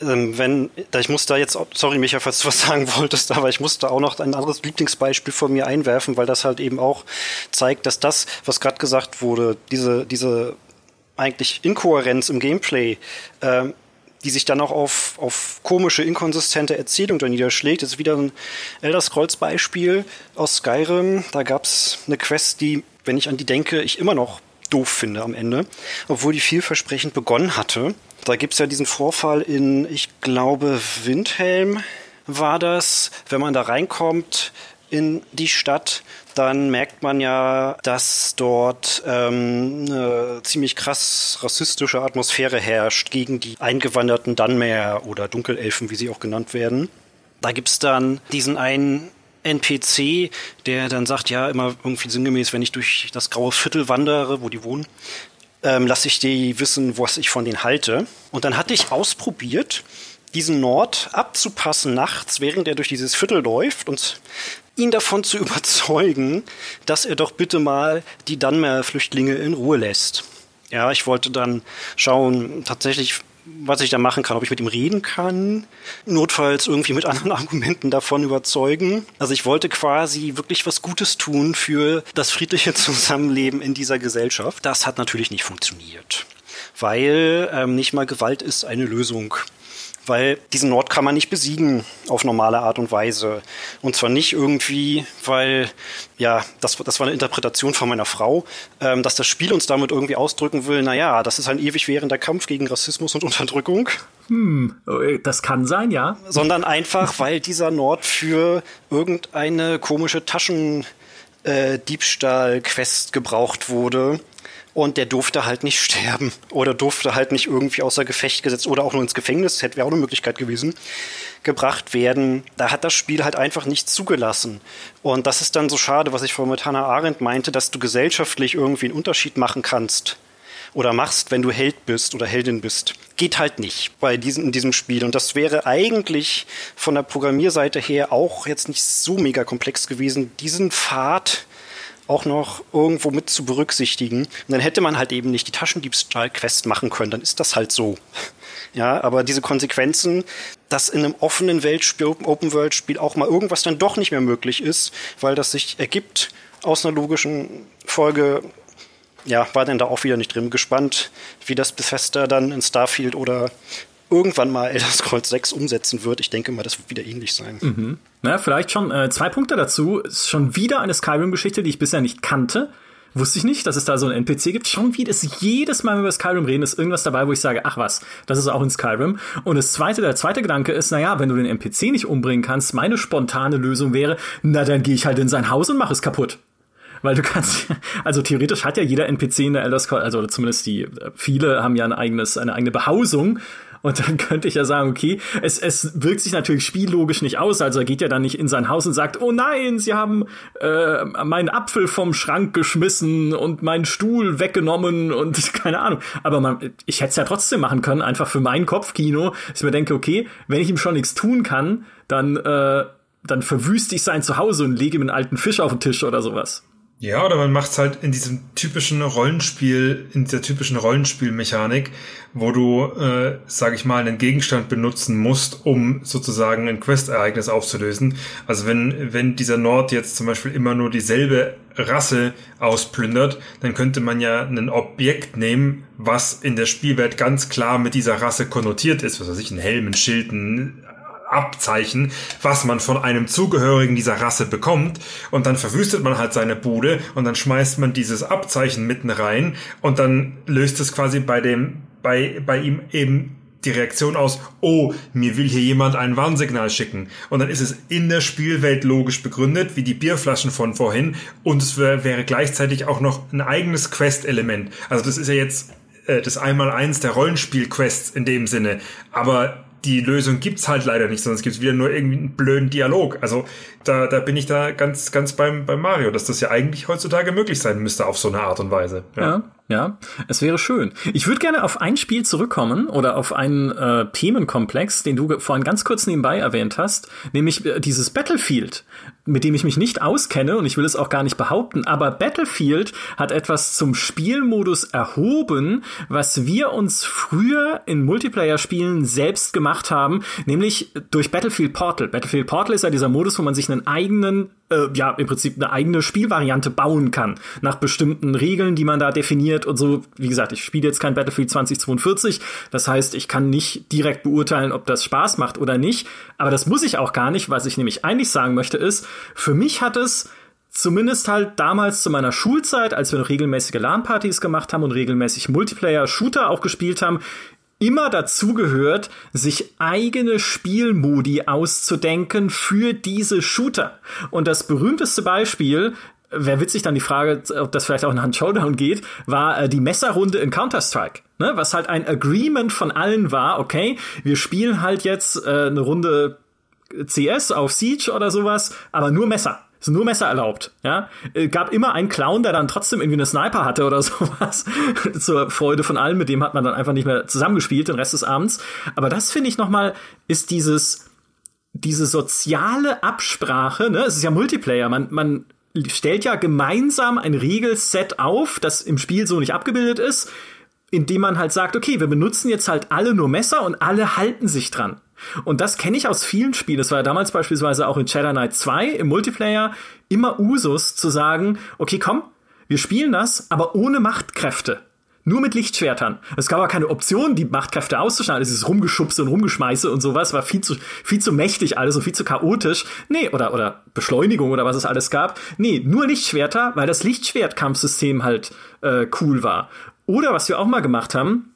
S2: wenn, ich muss da jetzt, sorry Micha, falls du was sagen wolltest, aber ich musste auch noch ein anderes Lieblingsbeispiel von mir einwerfen, weil das halt eben auch zeigt, dass das, was gerade gesagt wurde, diese, diese eigentlich Inkohärenz im Gameplay, äh, die sich dann auch auf, auf komische, inkonsistente Erzählung dann niederschlägt. Ist wieder ein Elder Scrolls Beispiel aus Skyrim. Da gab es eine Quest, die, wenn ich an die denke, ich immer noch doof finde am Ende, obwohl die vielversprechend begonnen hatte. Da gibt es ja diesen Vorfall in, ich glaube, Windhelm war das. Wenn man da reinkommt in die Stadt, dann merkt man ja, dass dort ähm, eine ziemlich krass rassistische Atmosphäre herrscht gegen die eingewanderten Dunmer oder Dunkelelfen, wie sie auch genannt werden. Da gibt es dann diesen einen NPC, der dann sagt, ja, immer irgendwie sinngemäß, wenn ich durch das graue Viertel wandere, wo die wohnen, ähm, lasse ich die wissen, was ich von denen halte. Und dann hatte ich ausprobiert, diesen Nord abzupassen nachts, während er durch dieses Viertel läuft und ihn davon zu überzeugen, dass er doch bitte mal die Dunmer-Flüchtlinge in Ruhe lässt. Ja, ich wollte dann schauen, tatsächlich was ich da machen kann, ob ich mit ihm reden kann, notfalls irgendwie mit anderen Argumenten davon überzeugen. Also ich wollte quasi wirklich was Gutes tun für das friedliche Zusammenleben in dieser Gesellschaft. Das hat natürlich nicht funktioniert, weil ähm, nicht mal Gewalt ist eine Lösung weil diesen Nord kann man nicht besiegen auf normale Art und Weise. Und zwar nicht irgendwie, weil, ja, das, das war eine Interpretation von meiner Frau, ähm, dass das Spiel uns damit irgendwie ausdrücken will, naja, das ist ein ewig währender Kampf gegen Rassismus und Unterdrückung.
S1: Hm, das kann sein, ja.
S2: Sondern einfach, weil dieser Nord für irgendeine komische Taschendiebstahl-Quest äh, gebraucht wurde und der durfte halt nicht sterben oder durfte halt nicht irgendwie außer Gefecht gesetzt oder auch nur ins Gefängnis, hätte wäre auch eine Möglichkeit gewesen, gebracht werden. Da hat das Spiel halt einfach nicht zugelassen. Und das ist dann so schade, was ich vorhin mit Hannah Arendt meinte, dass du gesellschaftlich irgendwie einen Unterschied machen kannst oder machst, wenn du Held bist oder Heldin bist. Geht halt nicht bei diesem, in diesem Spiel. Und das wäre eigentlich von der Programmierseite her auch jetzt nicht so mega komplex gewesen, diesen Pfad auch noch irgendwo mit zu berücksichtigen. Und dann hätte man halt eben nicht die Taschendiebstahl-Quest machen können. Dann ist das halt so. Ja, aber diese Konsequenzen, dass in einem offenen Weltspiel, Open-World-Spiel auch mal irgendwas dann doch nicht mehr möglich ist, weil das sich ergibt aus einer logischen Folge, ja, war denn da auch wieder nicht drin. Gespannt, wie das Bethesda dann in Starfield oder irgendwann mal Elder Scrolls 6 umsetzen wird. Ich denke mal, das wird wieder ähnlich sein.
S1: Mhm. Na, vielleicht schon äh, zwei Punkte dazu. Ist schon wieder eine Skyrim-Geschichte, die ich bisher nicht kannte. Wusste ich nicht, dass es da so ein NPC gibt. Schon wieder ist jedes Mal, wenn wir über Skyrim reden, ist irgendwas dabei, wo ich sage, ach was, das ist auch in Skyrim. Und das zweite, der zweite Gedanke ist, naja, wenn du den NPC nicht umbringen kannst, meine spontane Lösung wäre, na dann gehe ich halt in sein Haus und mache es kaputt weil du kannst, also theoretisch hat ja jeder NPC in der Elder Scrolls, also zumindest die, äh, viele haben ja ein eigenes, eine eigene Behausung und dann könnte ich ja sagen, okay, es, es wirkt sich natürlich spiellogisch nicht aus. Also er geht ja dann nicht in sein Haus und sagt, oh nein, sie haben äh, meinen Apfel vom Schrank geschmissen und meinen Stuhl weggenommen und keine Ahnung. Aber man, ich hätte es ja trotzdem machen können, einfach für mein Kopfkino, dass ich mir denke, okay, wenn ich ihm schon nichts tun kann, dann, äh, dann verwüste ich sein Zuhause und lege ihm einen alten Fisch auf den Tisch oder sowas.
S3: Ja, oder man macht es halt in diesem typischen Rollenspiel, in dieser typischen Rollenspielmechanik, wo du, äh, sag ich mal, einen Gegenstand benutzen musst, um sozusagen ein Questereignis aufzulösen. Also wenn, wenn dieser Nord jetzt zum Beispiel immer nur dieselbe Rasse ausplündert, dann könnte man ja ein Objekt nehmen, was in der Spielwelt ganz klar mit dieser Rasse konnotiert ist. Was weiß ich, ein Helm, ein Schild, ein Abzeichen, was man von einem Zugehörigen dieser Rasse bekommt. Und dann verwüstet man halt seine Bude und dann schmeißt man dieses Abzeichen mitten rein und dann löst es quasi bei dem, bei, bei ihm eben die Reaktion aus, oh, mir will hier jemand ein Warnsignal schicken. Und dann ist es in der Spielwelt logisch begründet, wie die Bierflaschen von vorhin. Und es wäre gleichzeitig auch noch ein eigenes Quest-Element. Also das ist ja jetzt äh, das Einmaleins der Rollenspiel-Quests in dem Sinne. Aber die Lösung gibt's halt leider nicht, sondern es gibt wieder nur irgendwie einen blöden Dialog. Also da, da bin ich da ganz, ganz beim, beim Mario, dass das ja eigentlich heutzutage möglich sein müsste auf so eine Art und Weise.
S1: Ja, ja, ja es wäre schön. Ich würde gerne auf ein Spiel zurückkommen oder auf einen äh, Themenkomplex, den du vorhin ganz kurz nebenbei erwähnt hast, nämlich äh, dieses Battlefield mit dem ich mich nicht auskenne und ich will es auch gar nicht behaupten, aber Battlefield hat etwas zum Spielmodus erhoben, was wir uns früher in Multiplayer-Spielen selbst gemacht haben, nämlich durch Battlefield Portal. Battlefield Portal ist ja dieser Modus, wo man sich einen eigenen äh, ja, im Prinzip eine eigene Spielvariante bauen kann, nach bestimmten Regeln, die man da definiert und so. Wie gesagt, ich spiele jetzt kein Battlefield 2042, das heißt, ich kann nicht direkt beurteilen, ob das Spaß macht oder nicht, aber das muss ich auch gar nicht, was ich nämlich eigentlich sagen möchte ist, für mich hat es zumindest halt damals zu meiner Schulzeit, als wir noch regelmäßige LAN-Partys gemacht haben und regelmäßig Multiplayer-Shooter auch gespielt haben, immer dazu gehört, sich eigene Spielmodi auszudenken für diese Shooter. Und das berühmteste Beispiel, wäre witzig dann die Frage, ob das vielleicht auch in Hand Showdown geht, war äh, die Messerrunde in Counter-Strike. Ne? Was halt ein Agreement von allen war, okay, wir spielen halt jetzt äh, eine Runde CS auf Siege oder sowas, aber nur Messer sind nur Messer erlaubt. Ja, äh, gab immer einen Clown, der dann trotzdem irgendwie eine Sniper hatte oder sowas. Zur Freude von allen. Mit dem hat man dann einfach nicht mehr zusammengespielt den Rest des Abends. Aber das finde ich noch mal ist dieses diese soziale Absprache. Ne, es ist ja Multiplayer. Man man stellt ja gemeinsam ein Regelset auf, das im Spiel so nicht abgebildet ist, indem man halt sagt, okay, wir benutzen jetzt halt alle nur Messer und alle halten sich dran. Und das kenne ich aus vielen Spielen. Das war ja damals beispielsweise auch in Shadow Knight 2 im Multiplayer immer Usus zu sagen, okay, komm, wir spielen das, aber ohne Machtkräfte. nur mit Lichtschwertern. Es gab aber keine Option, die Machtkräfte auszuschneiden. Dieses Rumgeschubse und Rumgeschmeiße und sowas war viel zu, viel zu mächtig alles und viel zu chaotisch. Nee, oder, oder Beschleunigung oder was es alles gab. Nee, nur Lichtschwerter, weil das Lichtschwertkampfsystem halt äh, cool war. Oder was wir auch mal gemacht haben,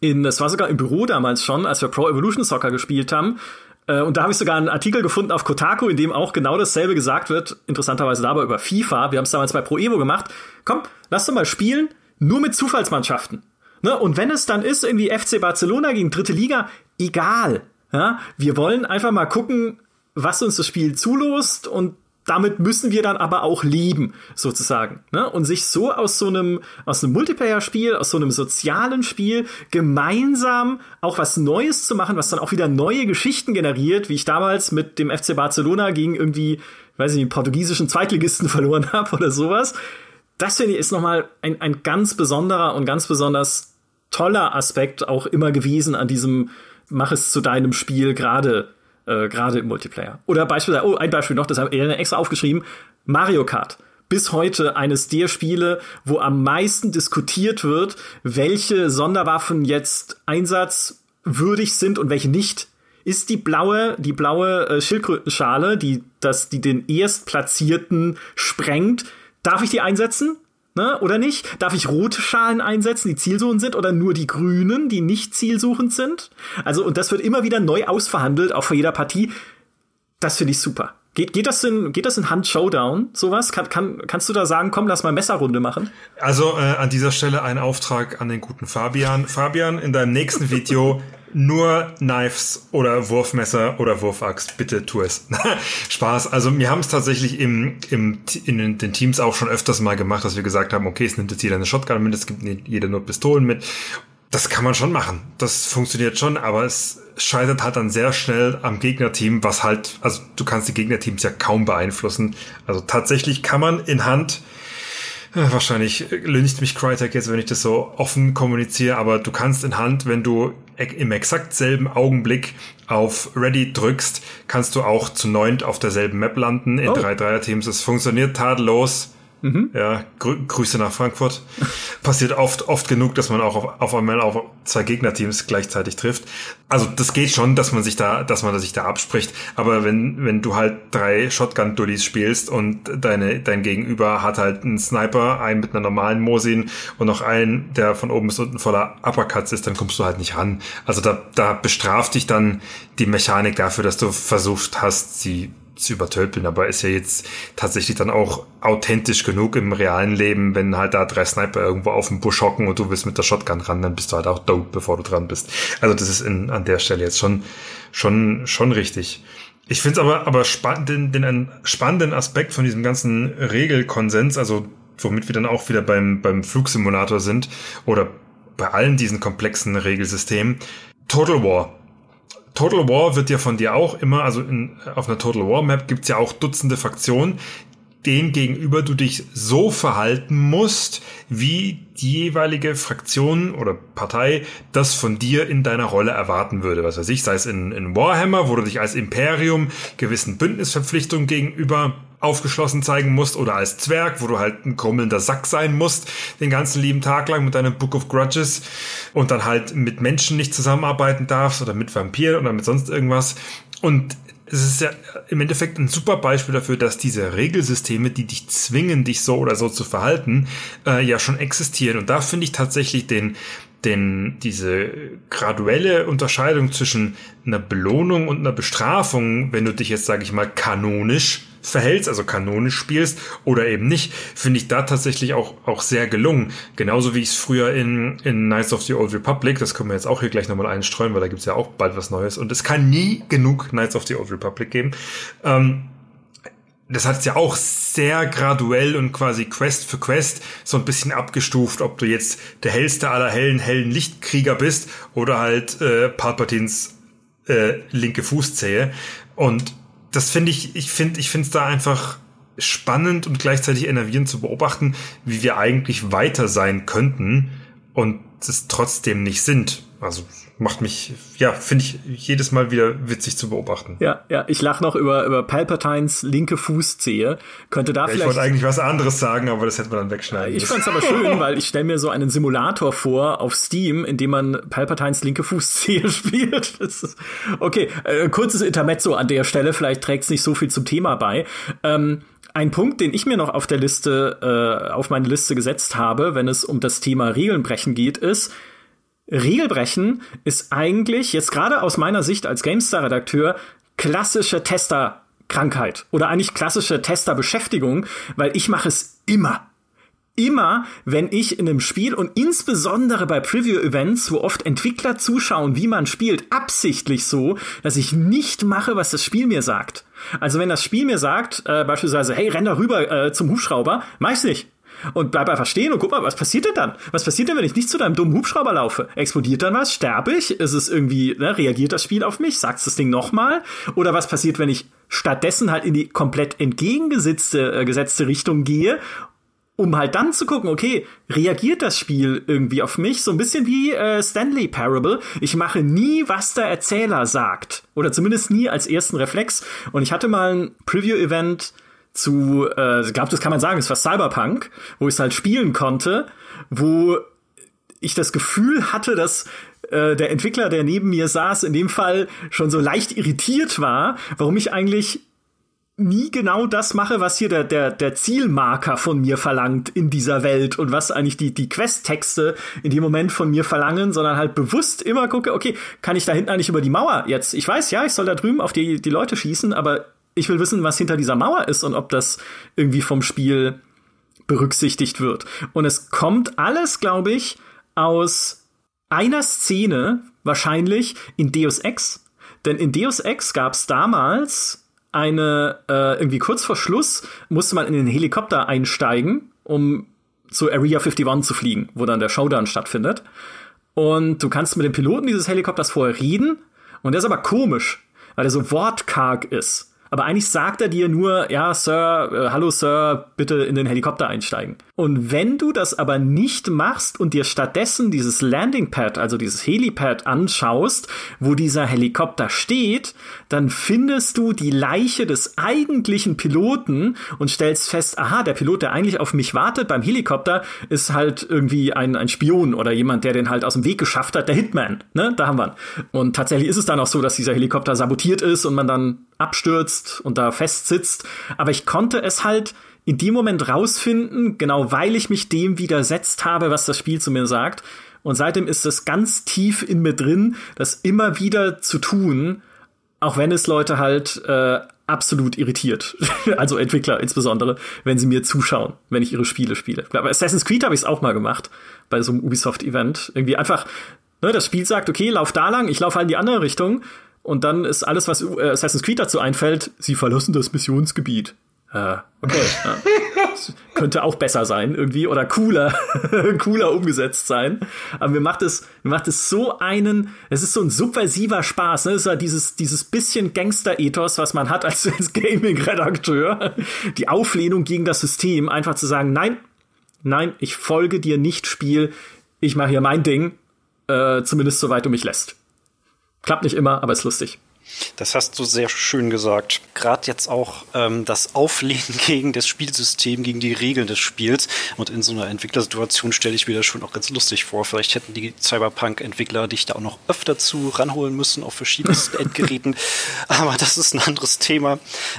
S1: in, das war sogar im Büro damals schon, als wir Pro Evolution Soccer gespielt haben, äh, und da habe ich sogar einen Artikel gefunden auf Kotaku, in dem auch genau dasselbe gesagt wird. Interessanterweise dabei über FIFA. Wir haben es damals bei Pro Evo gemacht. Komm, lass doch mal spielen, nur mit Zufallsmannschaften. Ne? Und wenn es dann ist, irgendwie FC Barcelona gegen dritte Liga, egal. Ja? Wir wollen einfach mal gucken, was uns das Spiel zulost und damit müssen wir dann aber auch leben, sozusagen. Ne? Und sich so aus so einem, aus einem Multiplayer-Spiel, aus so einem sozialen Spiel gemeinsam auch was Neues zu machen, was dann auch wieder neue Geschichten generiert, wie ich damals mit dem FC Barcelona gegen irgendwie, weiß ich nicht, portugiesischen Zweitligisten verloren habe oder sowas. Das finde ich ist nochmal ein, ein ganz besonderer und ganz besonders toller Aspekt auch immer gewesen an diesem Mach es zu deinem Spiel, gerade äh, gerade im Multiplayer. Oder beispielsweise, oh, ein Beispiel noch, das habe ich extra aufgeschrieben, Mario Kart. Bis heute eines der Spiele, wo am meisten diskutiert wird, welche Sonderwaffen jetzt einsatzwürdig sind und welche nicht. Ist die blaue, die blaue äh, Schildkrötenschale, die, das, die den Erstplatzierten sprengt, darf ich die einsetzen? Ne, oder nicht? Darf ich rote Schalen einsetzen, die zielsuchend sind, oder nur die grünen, die nicht zielsuchend sind? Also, und das wird immer wieder neu ausverhandelt, auch vor jeder Partie. Das finde ich super. Geht, geht das in, geht das in Hand Showdown, sowas? Kann, kann, kannst du da sagen, komm, lass mal Messerrunde machen?
S3: Also, äh, an dieser Stelle ein Auftrag an den guten Fabian. Fabian, in deinem nächsten Video nur Knives oder Wurfmesser oder Wurfaxt, bitte tu es. Spaß. Also wir haben es tatsächlich im, im, in den Teams auch schon öfters mal gemacht, dass wir gesagt haben, okay, es nimmt jetzt jeder eine Shotgun mit, es gibt jeder nur Pistolen mit. Das kann man schon machen. Das funktioniert schon, aber es scheitert halt dann sehr schnell am Gegnerteam, was halt, also du kannst die Gegnerteams ja kaum beeinflussen. Also tatsächlich kann man in Hand Wahrscheinlich lüncht mich Crytek jetzt, wenn ich das so offen kommuniziere, aber du kannst in Hand, wenn du im exakt selben Augenblick auf Ready drückst, kannst du auch zu neunt auf derselben Map landen in oh. drei Dreier-Teams. Es funktioniert tadellos. Mhm. Ja, grü Grüße nach Frankfurt. Passiert oft, oft genug, dass man auch auf, auf einmal auf zwei Gegnerteams gleichzeitig trifft. Also das geht schon, dass man sich da, dass man sich da abspricht. Aber wenn, wenn du halt drei Shotgun-Dullis spielst und deine, dein Gegenüber hat halt einen Sniper, einen mit einer normalen Mosin und noch einen, der von oben bis unten voller Uppercuts ist, dann kommst du halt nicht ran. Also da, da bestraft dich dann die Mechanik dafür, dass du versucht hast, sie zu übertölpeln, aber ist ja jetzt tatsächlich dann auch authentisch genug im realen Leben, wenn halt da drei Sniper irgendwo auf dem Busch hocken und du willst mit der Shotgun ran, dann bist du halt auch dope, bevor du dran bist. Also das ist in, an der Stelle jetzt schon, schon, schon richtig. Ich finde es aber, aber spannend, den, den spannenden Aspekt von diesem ganzen Regelkonsens, also womit wir dann auch wieder beim, beim Flugsimulator sind oder bei allen diesen komplexen Regelsystemen. Total War Total War wird ja von dir auch immer, also in, auf einer Total War Map gibt's ja auch Dutzende Fraktionen, denen gegenüber du dich so verhalten musst, wie die jeweilige Fraktion oder Partei das von dir in deiner Rolle erwarten würde. Was weiß ich, sei es in, in Warhammer, wo du dich als Imperium gewissen Bündnisverpflichtungen gegenüber aufgeschlossen zeigen musst oder als Zwerg, wo du halt ein krummelnder Sack sein musst, den ganzen lieben Tag lang mit deinem Book of Grudges und dann halt mit Menschen nicht zusammenarbeiten darfst oder mit Vampiren oder mit sonst irgendwas. Und es ist ja im Endeffekt ein super Beispiel dafür, dass diese Regelsysteme, die dich zwingen, dich so oder so zu verhalten, äh, ja schon existieren. Und da finde ich tatsächlich den, den, diese graduelle Unterscheidung zwischen einer Belohnung und einer Bestrafung, wenn du dich jetzt, sage ich mal, kanonisch verhältst, also kanonisch spielst oder eben nicht, finde ich da tatsächlich auch, auch sehr gelungen. Genauso wie ich es früher in, in Knights of the Old Republic, das können wir jetzt auch hier gleich nochmal einstreuen, weil da gibt's ja auch bald was Neues und es kann nie genug Knights of the Old Republic geben. Ähm, das hat es ja auch sehr graduell und quasi Quest für Quest so ein bisschen abgestuft, ob du jetzt der hellste aller hellen, hellen Lichtkrieger bist oder halt äh, Palpatines äh, linke Fußzehe. Und das finde ich, ich finde, ich finde es da einfach spannend und gleichzeitig enervierend zu beobachten, wie wir eigentlich weiter sein könnten und es trotzdem nicht sind. Also macht mich, ja, finde ich jedes Mal wieder witzig zu beobachten.
S1: Ja, ja, ich lache noch über, über Palpatines linke Fußzehe. Könnte da ja, vielleicht.
S3: Ich wollte eigentlich was anderes sagen, aber das hätte man dann wegschneiden.
S1: Ich fand's aber schön, weil ich stelle mir so einen Simulator vor auf Steam, in dem man Palpatines linke Fußzehe spielt. Ist, okay, äh, kurzes Intermezzo an der Stelle, vielleicht trägt's nicht so viel zum Thema bei. Ähm, ein Punkt, den ich mir noch auf der Liste, äh, auf meine Liste gesetzt habe, wenn es um das Thema Regelnbrechen geht, ist, Regelbrechen ist eigentlich, jetzt gerade aus meiner Sicht als GameStar-Redakteur, klassische Testerkrankheit oder eigentlich klassische Testerbeschäftigung, weil ich mache es immer immer, wenn ich in einem Spiel und insbesondere bei Preview-Events, wo oft Entwickler zuschauen, wie man spielt, absichtlich so, dass ich nicht mache, was das Spiel mir sagt. Also wenn das Spiel mir sagt, äh, beispielsweise, hey, renn da rüber äh, zum Hubschrauber, mach ich's nicht. Und bleib einfach stehen und guck mal, was passiert denn dann? Was passiert denn, wenn ich nicht zu deinem dummen Hubschrauber laufe? Explodiert dann was? Sterbe ich? Ist es irgendwie, ne, reagiert das Spiel auf mich? Sagt's das Ding nochmal? Oder was passiert, wenn ich stattdessen halt in die komplett entgegengesetzte äh, gesetzte Richtung gehe um halt dann zu gucken, okay, reagiert das Spiel irgendwie auf mich? So ein bisschen wie äh, Stanley Parable. Ich mache nie, was der Erzähler sagt. Oder zumindest nie als ersten Reflex. Und ich hatte mal ein Preview-Event zu, äh, glaube, das kann man sagen, es war Cyberpunk, wo ich es halt spielen konnte, wo ich das Gefühl hatte, dass äh, der Entwickler, der neben mir saß, in dem Fall schon so leicht irritiert war, warum ich eigentlich nie genau das mache, was hier der, der, der Zielmarker von mir verlangt in dieser Welt und was eigentlich die, die Quest-Texte in dem Moment von mir verlangen, sondern halt bewusst immer gucke, okay, kann ich da hinten eigentlich über die Mauer jetzt? Ich weiß, ja, ich soll da drüben auf die, die Leute schießen, aber ich will wissen, was hinter dieser Mauer ist und ob das irgendwie vom Spiel berücksichtigt wird. Und es kommt alles, glaube ich, aus einer Szene, wahrscheinlich in Deus Ex. Denn in Deus Ex gab es damals eine, äh, irgendwie kurz vor Schluss musste man in den Helikopter einsteigen, um zu Area 51 zu fliegen, wo dann der Showdown stattfindet. Und du kannst mit dem Piloten dieses Helikopters vorher reden. Und der ist aber komisch, weil er so wortkarg ist. Aber eigentlich sagt er dir nur, ja, Sir, äh, hallo Sir, bitte in den Helikopter einsteigen. Und wenn du das aber nicht machst und dir stattdessen dieses Landing Pad, also dieses Helipad anschaust, wo dieser Helikopter steht, dann findest du die Leiche des eigentlichen Piloten und stellst fest, aha, der Pilot, der eigentlich auf mich wartet beim Helikopter, ist halt irgendwie ein, ein Spion oder jemand, der den halt aus dem Weg geschafft hat, der Hitman, ne? Da haben wir ihn. Und tatsächlich ist es dann auch so, dass dieser Helikopter sabotiert ist und man dann abstürzt und da festsitzt. Aber ich konnte es halt in dem Moment rausfinden, genau weil ich mich dem widersetzt habe, was das Spiel zu mir sagt. Und seitdem ist es ganz tief in mir drin, das immer wieder zu tun, auch wenn es Leute halt äh, absolut irritiert. also Entwickler insbesondere, wenn sie mir zuschauen, wenn ich ihre Spiele spiele. Bei Assassin's Creed habe ich es auch mal gemacht, bei so einem Ubisoft-Event. Irgendwie einfach, ne, das Spiel sagt, okay, lauf da lang, ich laufe halt in die andere Richtung. Und dann ist alles, was äh, Assassin's Creed dazu einfällt, sie verlassen das Missionsgebiet. Äh, okay. Könnte auch besser sein irgendwie oder cooler, cooler umgesetzt sein. Aber mir macht es, mir macht es so einen, es ist so ein subversiver Spaß. Ne? Es ist ja dieses, dieses bisschen Gangster-Ethos, was man hat als, als Gaming-Redakteur. Die Auflehnung gegen das System, einfach zu sagen, nein, nein, ich folge dir nicht, Spiel. Ich mache hier mein Ding, äh, zumindest soweit du mich lässt. Klappt nicht immer, aber ist lustig.
S2: Das hast du sehr schön gesagt. Gerade jetzt auch ähm, das Auflehnen gegen das Spielsystem, gegen die Regeln des Spiels. Und in so einer Entwicklersituation stelle ich mir das schon auch ganz lustig vor. Vielleicht hätten die Cyberpunk-Entwickler dich da auch noch öfter zu ranholen müssen auf verschiedensten Endgeräten. Aber das ist ein anderes Thema.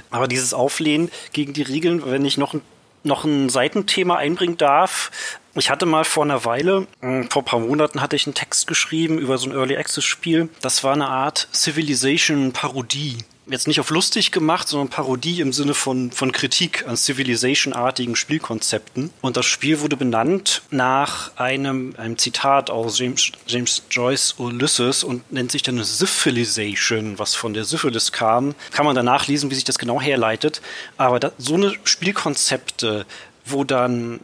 S2: Aber dieses Auflehnen gegen die Regeln, wenn ich noch ein noch ein Seitenthema einbringen darf. Ich hatte mal vor einer Weile, hm, vor ein paar Monaten, hatte ich einen Text geschrieben über so ein Early Access Spiel. Das war eine Art Civilization Parodie jetzt nicht auf lustig gemacht, sondern Parodie im Sinne von, von Kritik an Civilization-artigen Spielkonzepten. Und das Spiel wurde benannt nach einem, einem Zitat aus James, James Joyce Ulysses und nennt sich dann Syphilization, was von der Syphilis kam. Kann man danach lesen, wie sich das genau herleitet. Aber da, so eine Spielkonzepte, wo dann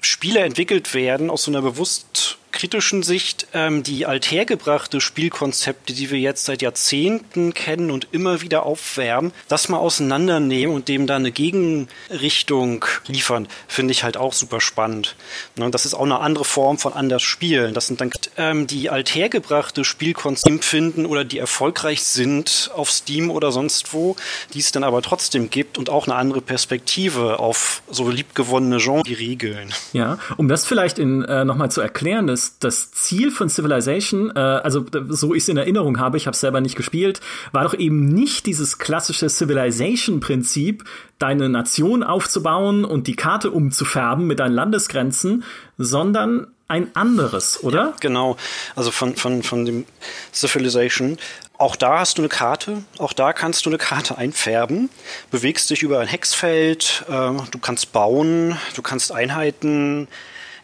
S2: Spiele entwickelt werden aus so einer bewusst kritischen Sicht ähm, die althergebrachte Spielkonzepte, die wir jetzt seit Jahrzehnten kennen und immer wieder aufwärmen, das mal auseinandernehmen und dem dann eine Gegenrichtung liefern, finde ich halt auch super spannend. Ne, das ist auch eine andere Form von anders spielen. Das sind dann ähm, die althergebrachte Spielkonzepte finden oder die erfolgreich sind auf Steam oder sonst wo, die es dann aber trotzdem gibt und auch eine andere Perspektive auf so liebgewonnene Genre, die Regeln.
S1: Ja, um das vielleicht in, äh, nochmal zu erklären, das, das Ziel von Civilization, äh, also so ich es in Erinnerung habe, ich habe es selber nicht gespielt, war doch eben nicht dieses klassische Civilization-Prinzip, deine Nation aufzubauen und die Karte umzufärben mit deinen Landesgrenzen, sondern ein anderes, oder? Ja,
S2: genau. Also von, von, von dem Civilization. Auch da hast du eine Karte. Auch da kannst du eine Karte einfärben. Bewegst dich über ein Hexfeld. Äh, du kannst bauen. Du kannst Einheiten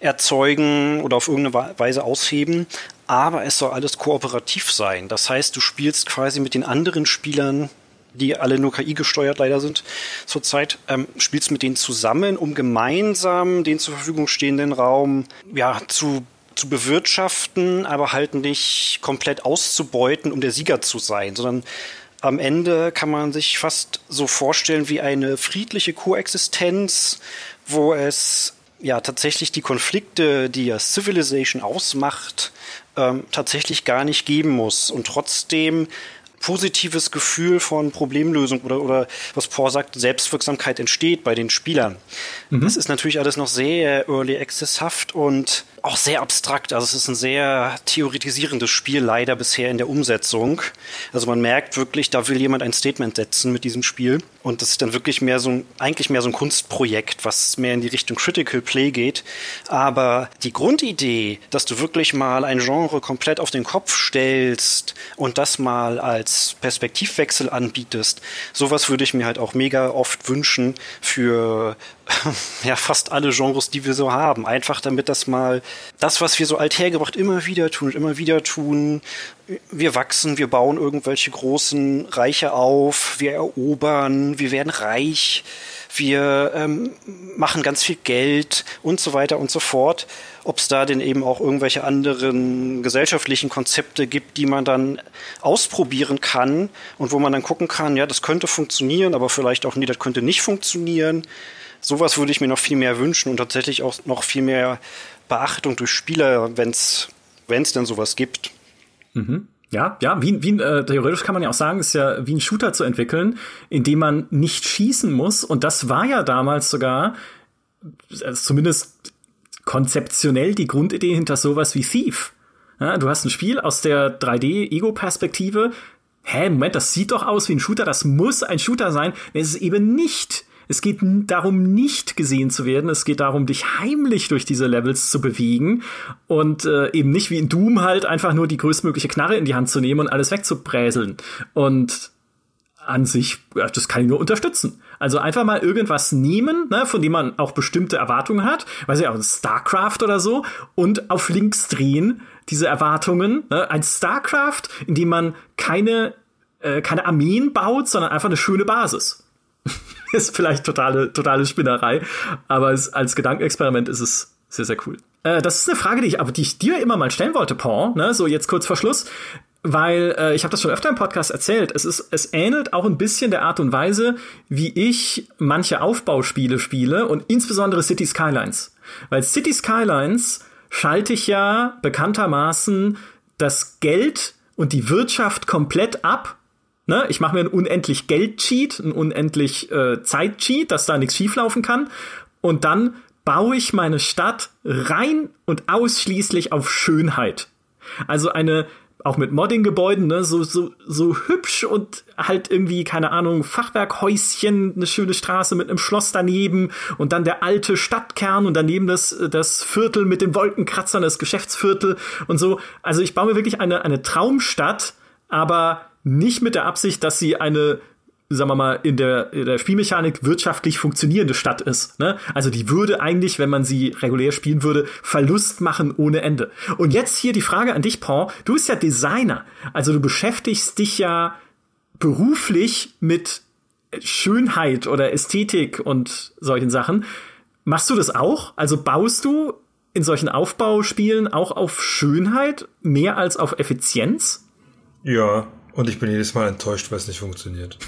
S2: erzeugen oder auf irgendeine Weise ausheben. Aber es soll alles kooperativ sein. Das heißt, du spielst quasi mit den anderen Spielern die alle nur KI gesteuert leider sind zurzeit, ähm, spielst mit denen zusammen, um gemeinsam den zur Verfügung stehenden Raum ja zu zu bewirtschaften, aber halt nicht komplett auszubeuten, um der Sieger zu sein, sondern am Ende kann man sich fast so vorstellen wie eine friedliche Koexistenz, wo es ja tatsächlich die Konflikte, die ja Civilization ausmacht, ähm, tatsächlich gar nicht geben muss. Und trotzdem positives Gefühl von Problemlösung oder, oder was Paul sagt, Selbstwirksamkeit entsteht bei den Spielern. Mhm. Das ist natürlich alles noch sehr early accesshaft und auch sehr abstrakt. Also es ist ein sehr theoretisierendes Spiel leider bisher in der Umsetzung. Also man merkt wirklich, da will jemand ein Statement setzen mit diesem Spiel. Und das ist dann wirklich mehr so ein, eigentlich mehr so ein Kunstprojekt, was mehr in die Richtung Critical Play geht. Aber die Grundidee, dass du wirklich mal ein Genre komplett auf den Kopf stellst und das mal als Perspektivwechsel anbietest, sowas würde ich mir halt auch mega oft wünschen für ja fast alle Genres, die wir so haben. Einfach damit das mal das, was wir so althergebracht immer wieder tun und immer wieder tun. Wir wachsen, wir bauen irgendwelche großen Reiche auf, wir erobern, wir werden reich, wir ähm, machen ganz viel Geld und so weiter und so fort. Ob es da denn eben auch irgendwelche anderen gesellschaftlichen Konzepte gibt, die man dann ausprobieren kann und wo man dann gucken kann, ja, das könnte funktionieren, aber vielleicht auch nie, das könnte nicht funktionieren sowas würde ich mir noch viel mehr wünschen und tatsächlich auch noch viel mehr Beachtung durch Spieler, wenn es denn sowas gibt.
S1: Mhm. Ja, ja, wie, wie äh, theoretisch kann man ja auch sagen, ist ja wie ein Shooter zu entwickeln, in dem man nicht schießen muss. Und das war ja damals sogar, also zumindest konzeptionell, die Grundidee hinter sowas wie Thief. Ja, du hast ein Spiel aus der 3D-Ego-Perspektive. Hä, Moment, das sieht doch aus wie ein Shooter, das muss ein Shooter sein. Es ist eben nicht. Es geht darum, nicht gesehen zu werden. Es geht darum, dich heimlich durch diese Levels zu bewegen und äh, eben nicht wie in Doom halt einfach nur die größtmögliche Knarre in die Hand zu nehmen und alles wegzubräseln. Und an sich, ja, das kann ich nur unterstützen. Also einfach mal irgendwas nehmen, ne, von dem man auch bestimmte Erwartungen hat, weiß ich auch, StarCraft oder so, und auf links drehen diese Erwartungen. Ne, ein StarCraft, in dem man keine, äh, keine Armeen baut, sondern einfach eine schöne Basis. ist vielleicht totale, totale Spinnerei, aber es, als Gedankenexperiment ist es sehr, sehr cool. Äh, das ist eine Frage, die ich, aber die ich dir immer mal stellen wollte, Paul, ne? so jetzt kurz vor Schluss, weil äh, ich habe das schon öfter im Podcast erzählt. Es ist, es ähnelt auch ein bisschen der Art und Weise, wie ich manche Aufbauspiele spiele und insbesondere City Skylines, weil City Skylines schalte ich ja bekanntermaßen das Geld und die Wirtschaft komplett ab Ne? Ich mache mir einen unendlich Geld-Cheat, einen unendlich äh, Zeit-Cheat, dass da nichts schieflaufen kann. Und dann baue ich meine Stadt rein und ausschließlich auf Schönheit. Also eine, auch mit Modding-Gebäuden, ne, so, so, so hübsch und halt irgendwie, keine Ahnung, Fachwerkhäuschen, eine schöne Straße mit einem Schloss daneben und dann der alte Stadtkern und daneben das, das Viertel mit den Wolkenkratzern, das Geschäftsviertel und so. Also ich baue mir wirklich eine, eine Traumstadt, aber nicht mit der Absicht, dass sie eine sagen wir mal, in der, in der Spielmechanik wirtschaftlich funktionierende Stadt ist. Ne? Also die würde eigentlich, wenn man sie regulär spielen würde, Verlust machen ohne Ende. Und jetzt hier die Frage an dich, Paul. Du bist ja Designer. Also du beschäftigst dich ja beruflich mit Schönheit oder Ästhetik und solchen Sachen. Machst du das auch? Also baust du in solchen Aufbauspielen auch auf Schönheit mehr als auf Effizienz?
S3: Ja, und ich bin jedes Mal enttäuscht, weil es nicht funktioniert.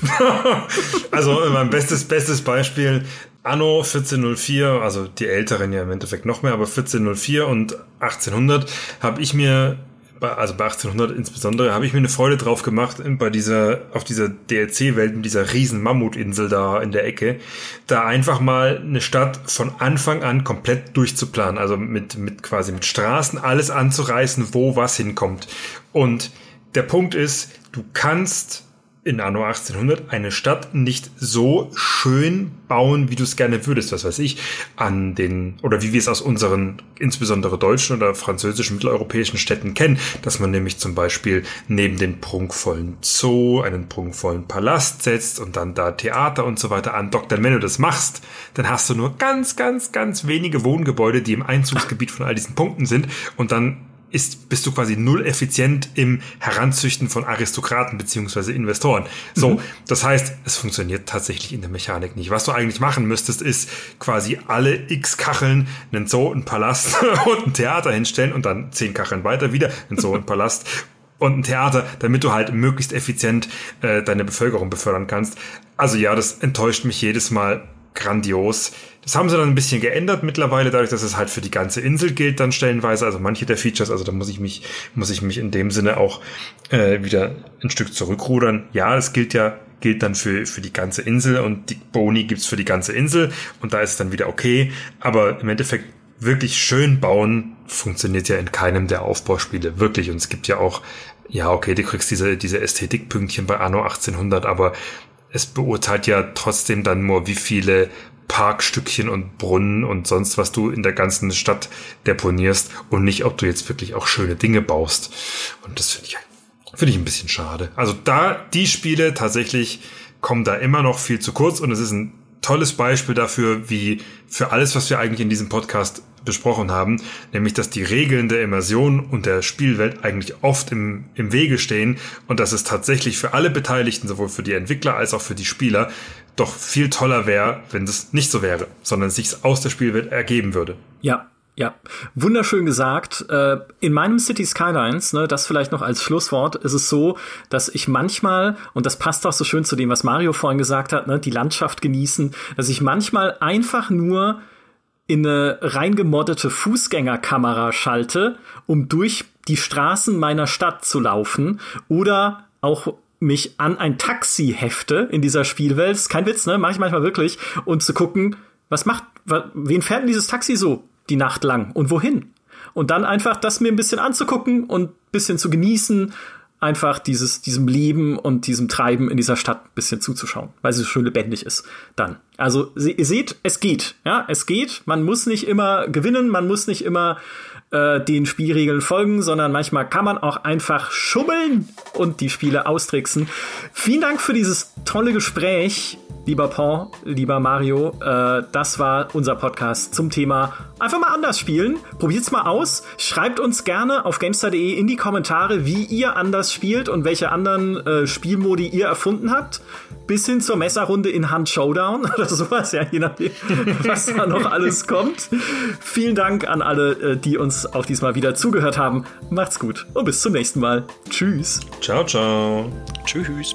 S3: also mein bestes, bestes Beispiel, Anno 1404, also die älteren ja im Endeffekt noch mehr, aber 1404 und 1800 habe ich mir also bei 1800 insbesondere, habe ich mir eine Freude drauf gemacht, bei dieser, auf dieser DLC-Welt mit dieser riesen Mammutinsel da in der Ecke, da einfach mal eine Stadt von Anfang an komplett durchzuplanen, also mit, mit quasi mit Straßen alles anzureißen, wo was hinkommt. Und der Punkt ist, du kannst in Anno 1800 eine Stadt nicht so schön bauen, wie du es gerne würdest, was weiß ich, an den, oder wie wir es aus unseren, insbesondere deutschen oder französischen, mitteleuropäischen Städten kennen, dass man nämlich zum Beispiel neben den prunkvollen Zoo einen prunkvollen Palast setzt und dann da Theater und so weiter andockt. Denn wenn du das machst, dann hast du nur ganz, ganz, ganz wenige Wohngebäude, die im Einzugsgebiet von all diesen Punkten sind und dann ist, bist du quasi null effizient im Heranzüchten von Aristokraten beziehungsweise Investoren. So, mhm. das heißt, es funktioniert tatsächlich in der Mechanik nicht. Was du eigentlich machen müsstest, ist quasi alle x Kacheln, einen Zoo, einen Palast und ein Theater hinstellen und dann zehn Kacheln weiter wieder einen Zoo, einen Palast und ein Theater, damit du halt möglichst effizient äh, deine Bevölkerung befördern kannst. Also ja, das enttäuscht mich jedes Mal grandios. Das haben sie dann ein bisschen geändert mittlerweile, dadurch, dass es halt für die ganze Insel gilt dann stellenweise, also manche der Features, also da muss ich mich, muss ich mich in dem Sinne auch äh, wieder ein Stück zurückrudern. Ja, es gilt ja, gilt dann für, für die ganze Insel und die Boni gibt's für die ganze Insel und da ist es dann wieder okay, aber im Endeffekt wirklich schön bauen funktioniert ja in keinem der Aufbauspiele, wirklich. Und es gibt ja auch, ja, okay, du kriegst diese, diese Ästhetikpünktchen bei Anno 1800, aber es beurteilt ja trotzdem dann nur, wie viele Parkstückchen und Brunnen und sonst was du in der ganzen Stadt deponierst und nicht, ob du jetzt wirklich auch schöne Dinge baust. Und das finde ich, finde ich ein bisschen schade. Also da, die Spiele tatsächlich kommen da immer noch viel zu kurz und es ist ein tolles Beispiel dafür, wie für alles, was wir eigentlich in diesem Podcast besprochen haben, nämlich dass die Regeln der Immersion und der Spielwelt eigentlich oft im, im Wege stehen und dass es tatsächlich für alle Beteiligten, sowohl für die Entwickler als auch für die Spieler, doch viel toller wäre, wenn das nicht so wäre, sondern sich aus der Spielwelt ergeben würde.
S1: Ja, ja, wunderschön gesagt. Äh, in meinem City Skylines, ne, das vielleicht noch als Schlusswort, ist es so, dass ich manchmal, und das passt auch so schön zu dem, was Mario vorhin gesagt hat, ne, die Landschaft genießen, dass ich manchmal einfach nur in eine reingemoddete Fußgängerkamera schalte, um durch die Straßen meiner Stadt zu laufen oder auch mich an ein Taxi hefte in dieser Spielwelt. Ist kein Witz, ne? Mach ich manchmal wirklich. Und zu gucken, was macht, wen fährt denn dieses Taxi so die Nacht lang und wohin? Und dann einfach das mir ein bisschen anzugucken und ein bisschen zu genießen einfach dieses, diesem Leben und diesem Treiben in dieser Stadt ein bisschen zuzuschauen, weil sie so schön lebendig ist dann. Also ihr seht, es geht. Ja, es geht. Man muss nicht immer gewinnen, man muss nicht immer äh, den Spielregeln folgen, sondern manchmal kann man auch einfach schummeln und die Spiele austricksen. Vielen Dank für dieses tolle Gespräch, lieber Paul, lieber Mario. Äh, das war unser Podcast zum Thema einfach mal anders spielen. Probiert's mal aus. Schreibt uns gerne auf gamestar.de in die Kommentare, wie ihr anders spielt und welche anderen äh, Spielmodi ihr erfunden habt. Bis hin zur Messerrunde in Hand Showdown oder sowas, ja, je nachdem, was da noch alles kommt. Vielen Dank an alle, äh, die uns auch diesmal wieder zugehört haben. Macht's gut und bis zum nächsten Mal. Tschüss.
S3: Ciao, ciao.
S2: Tschüss.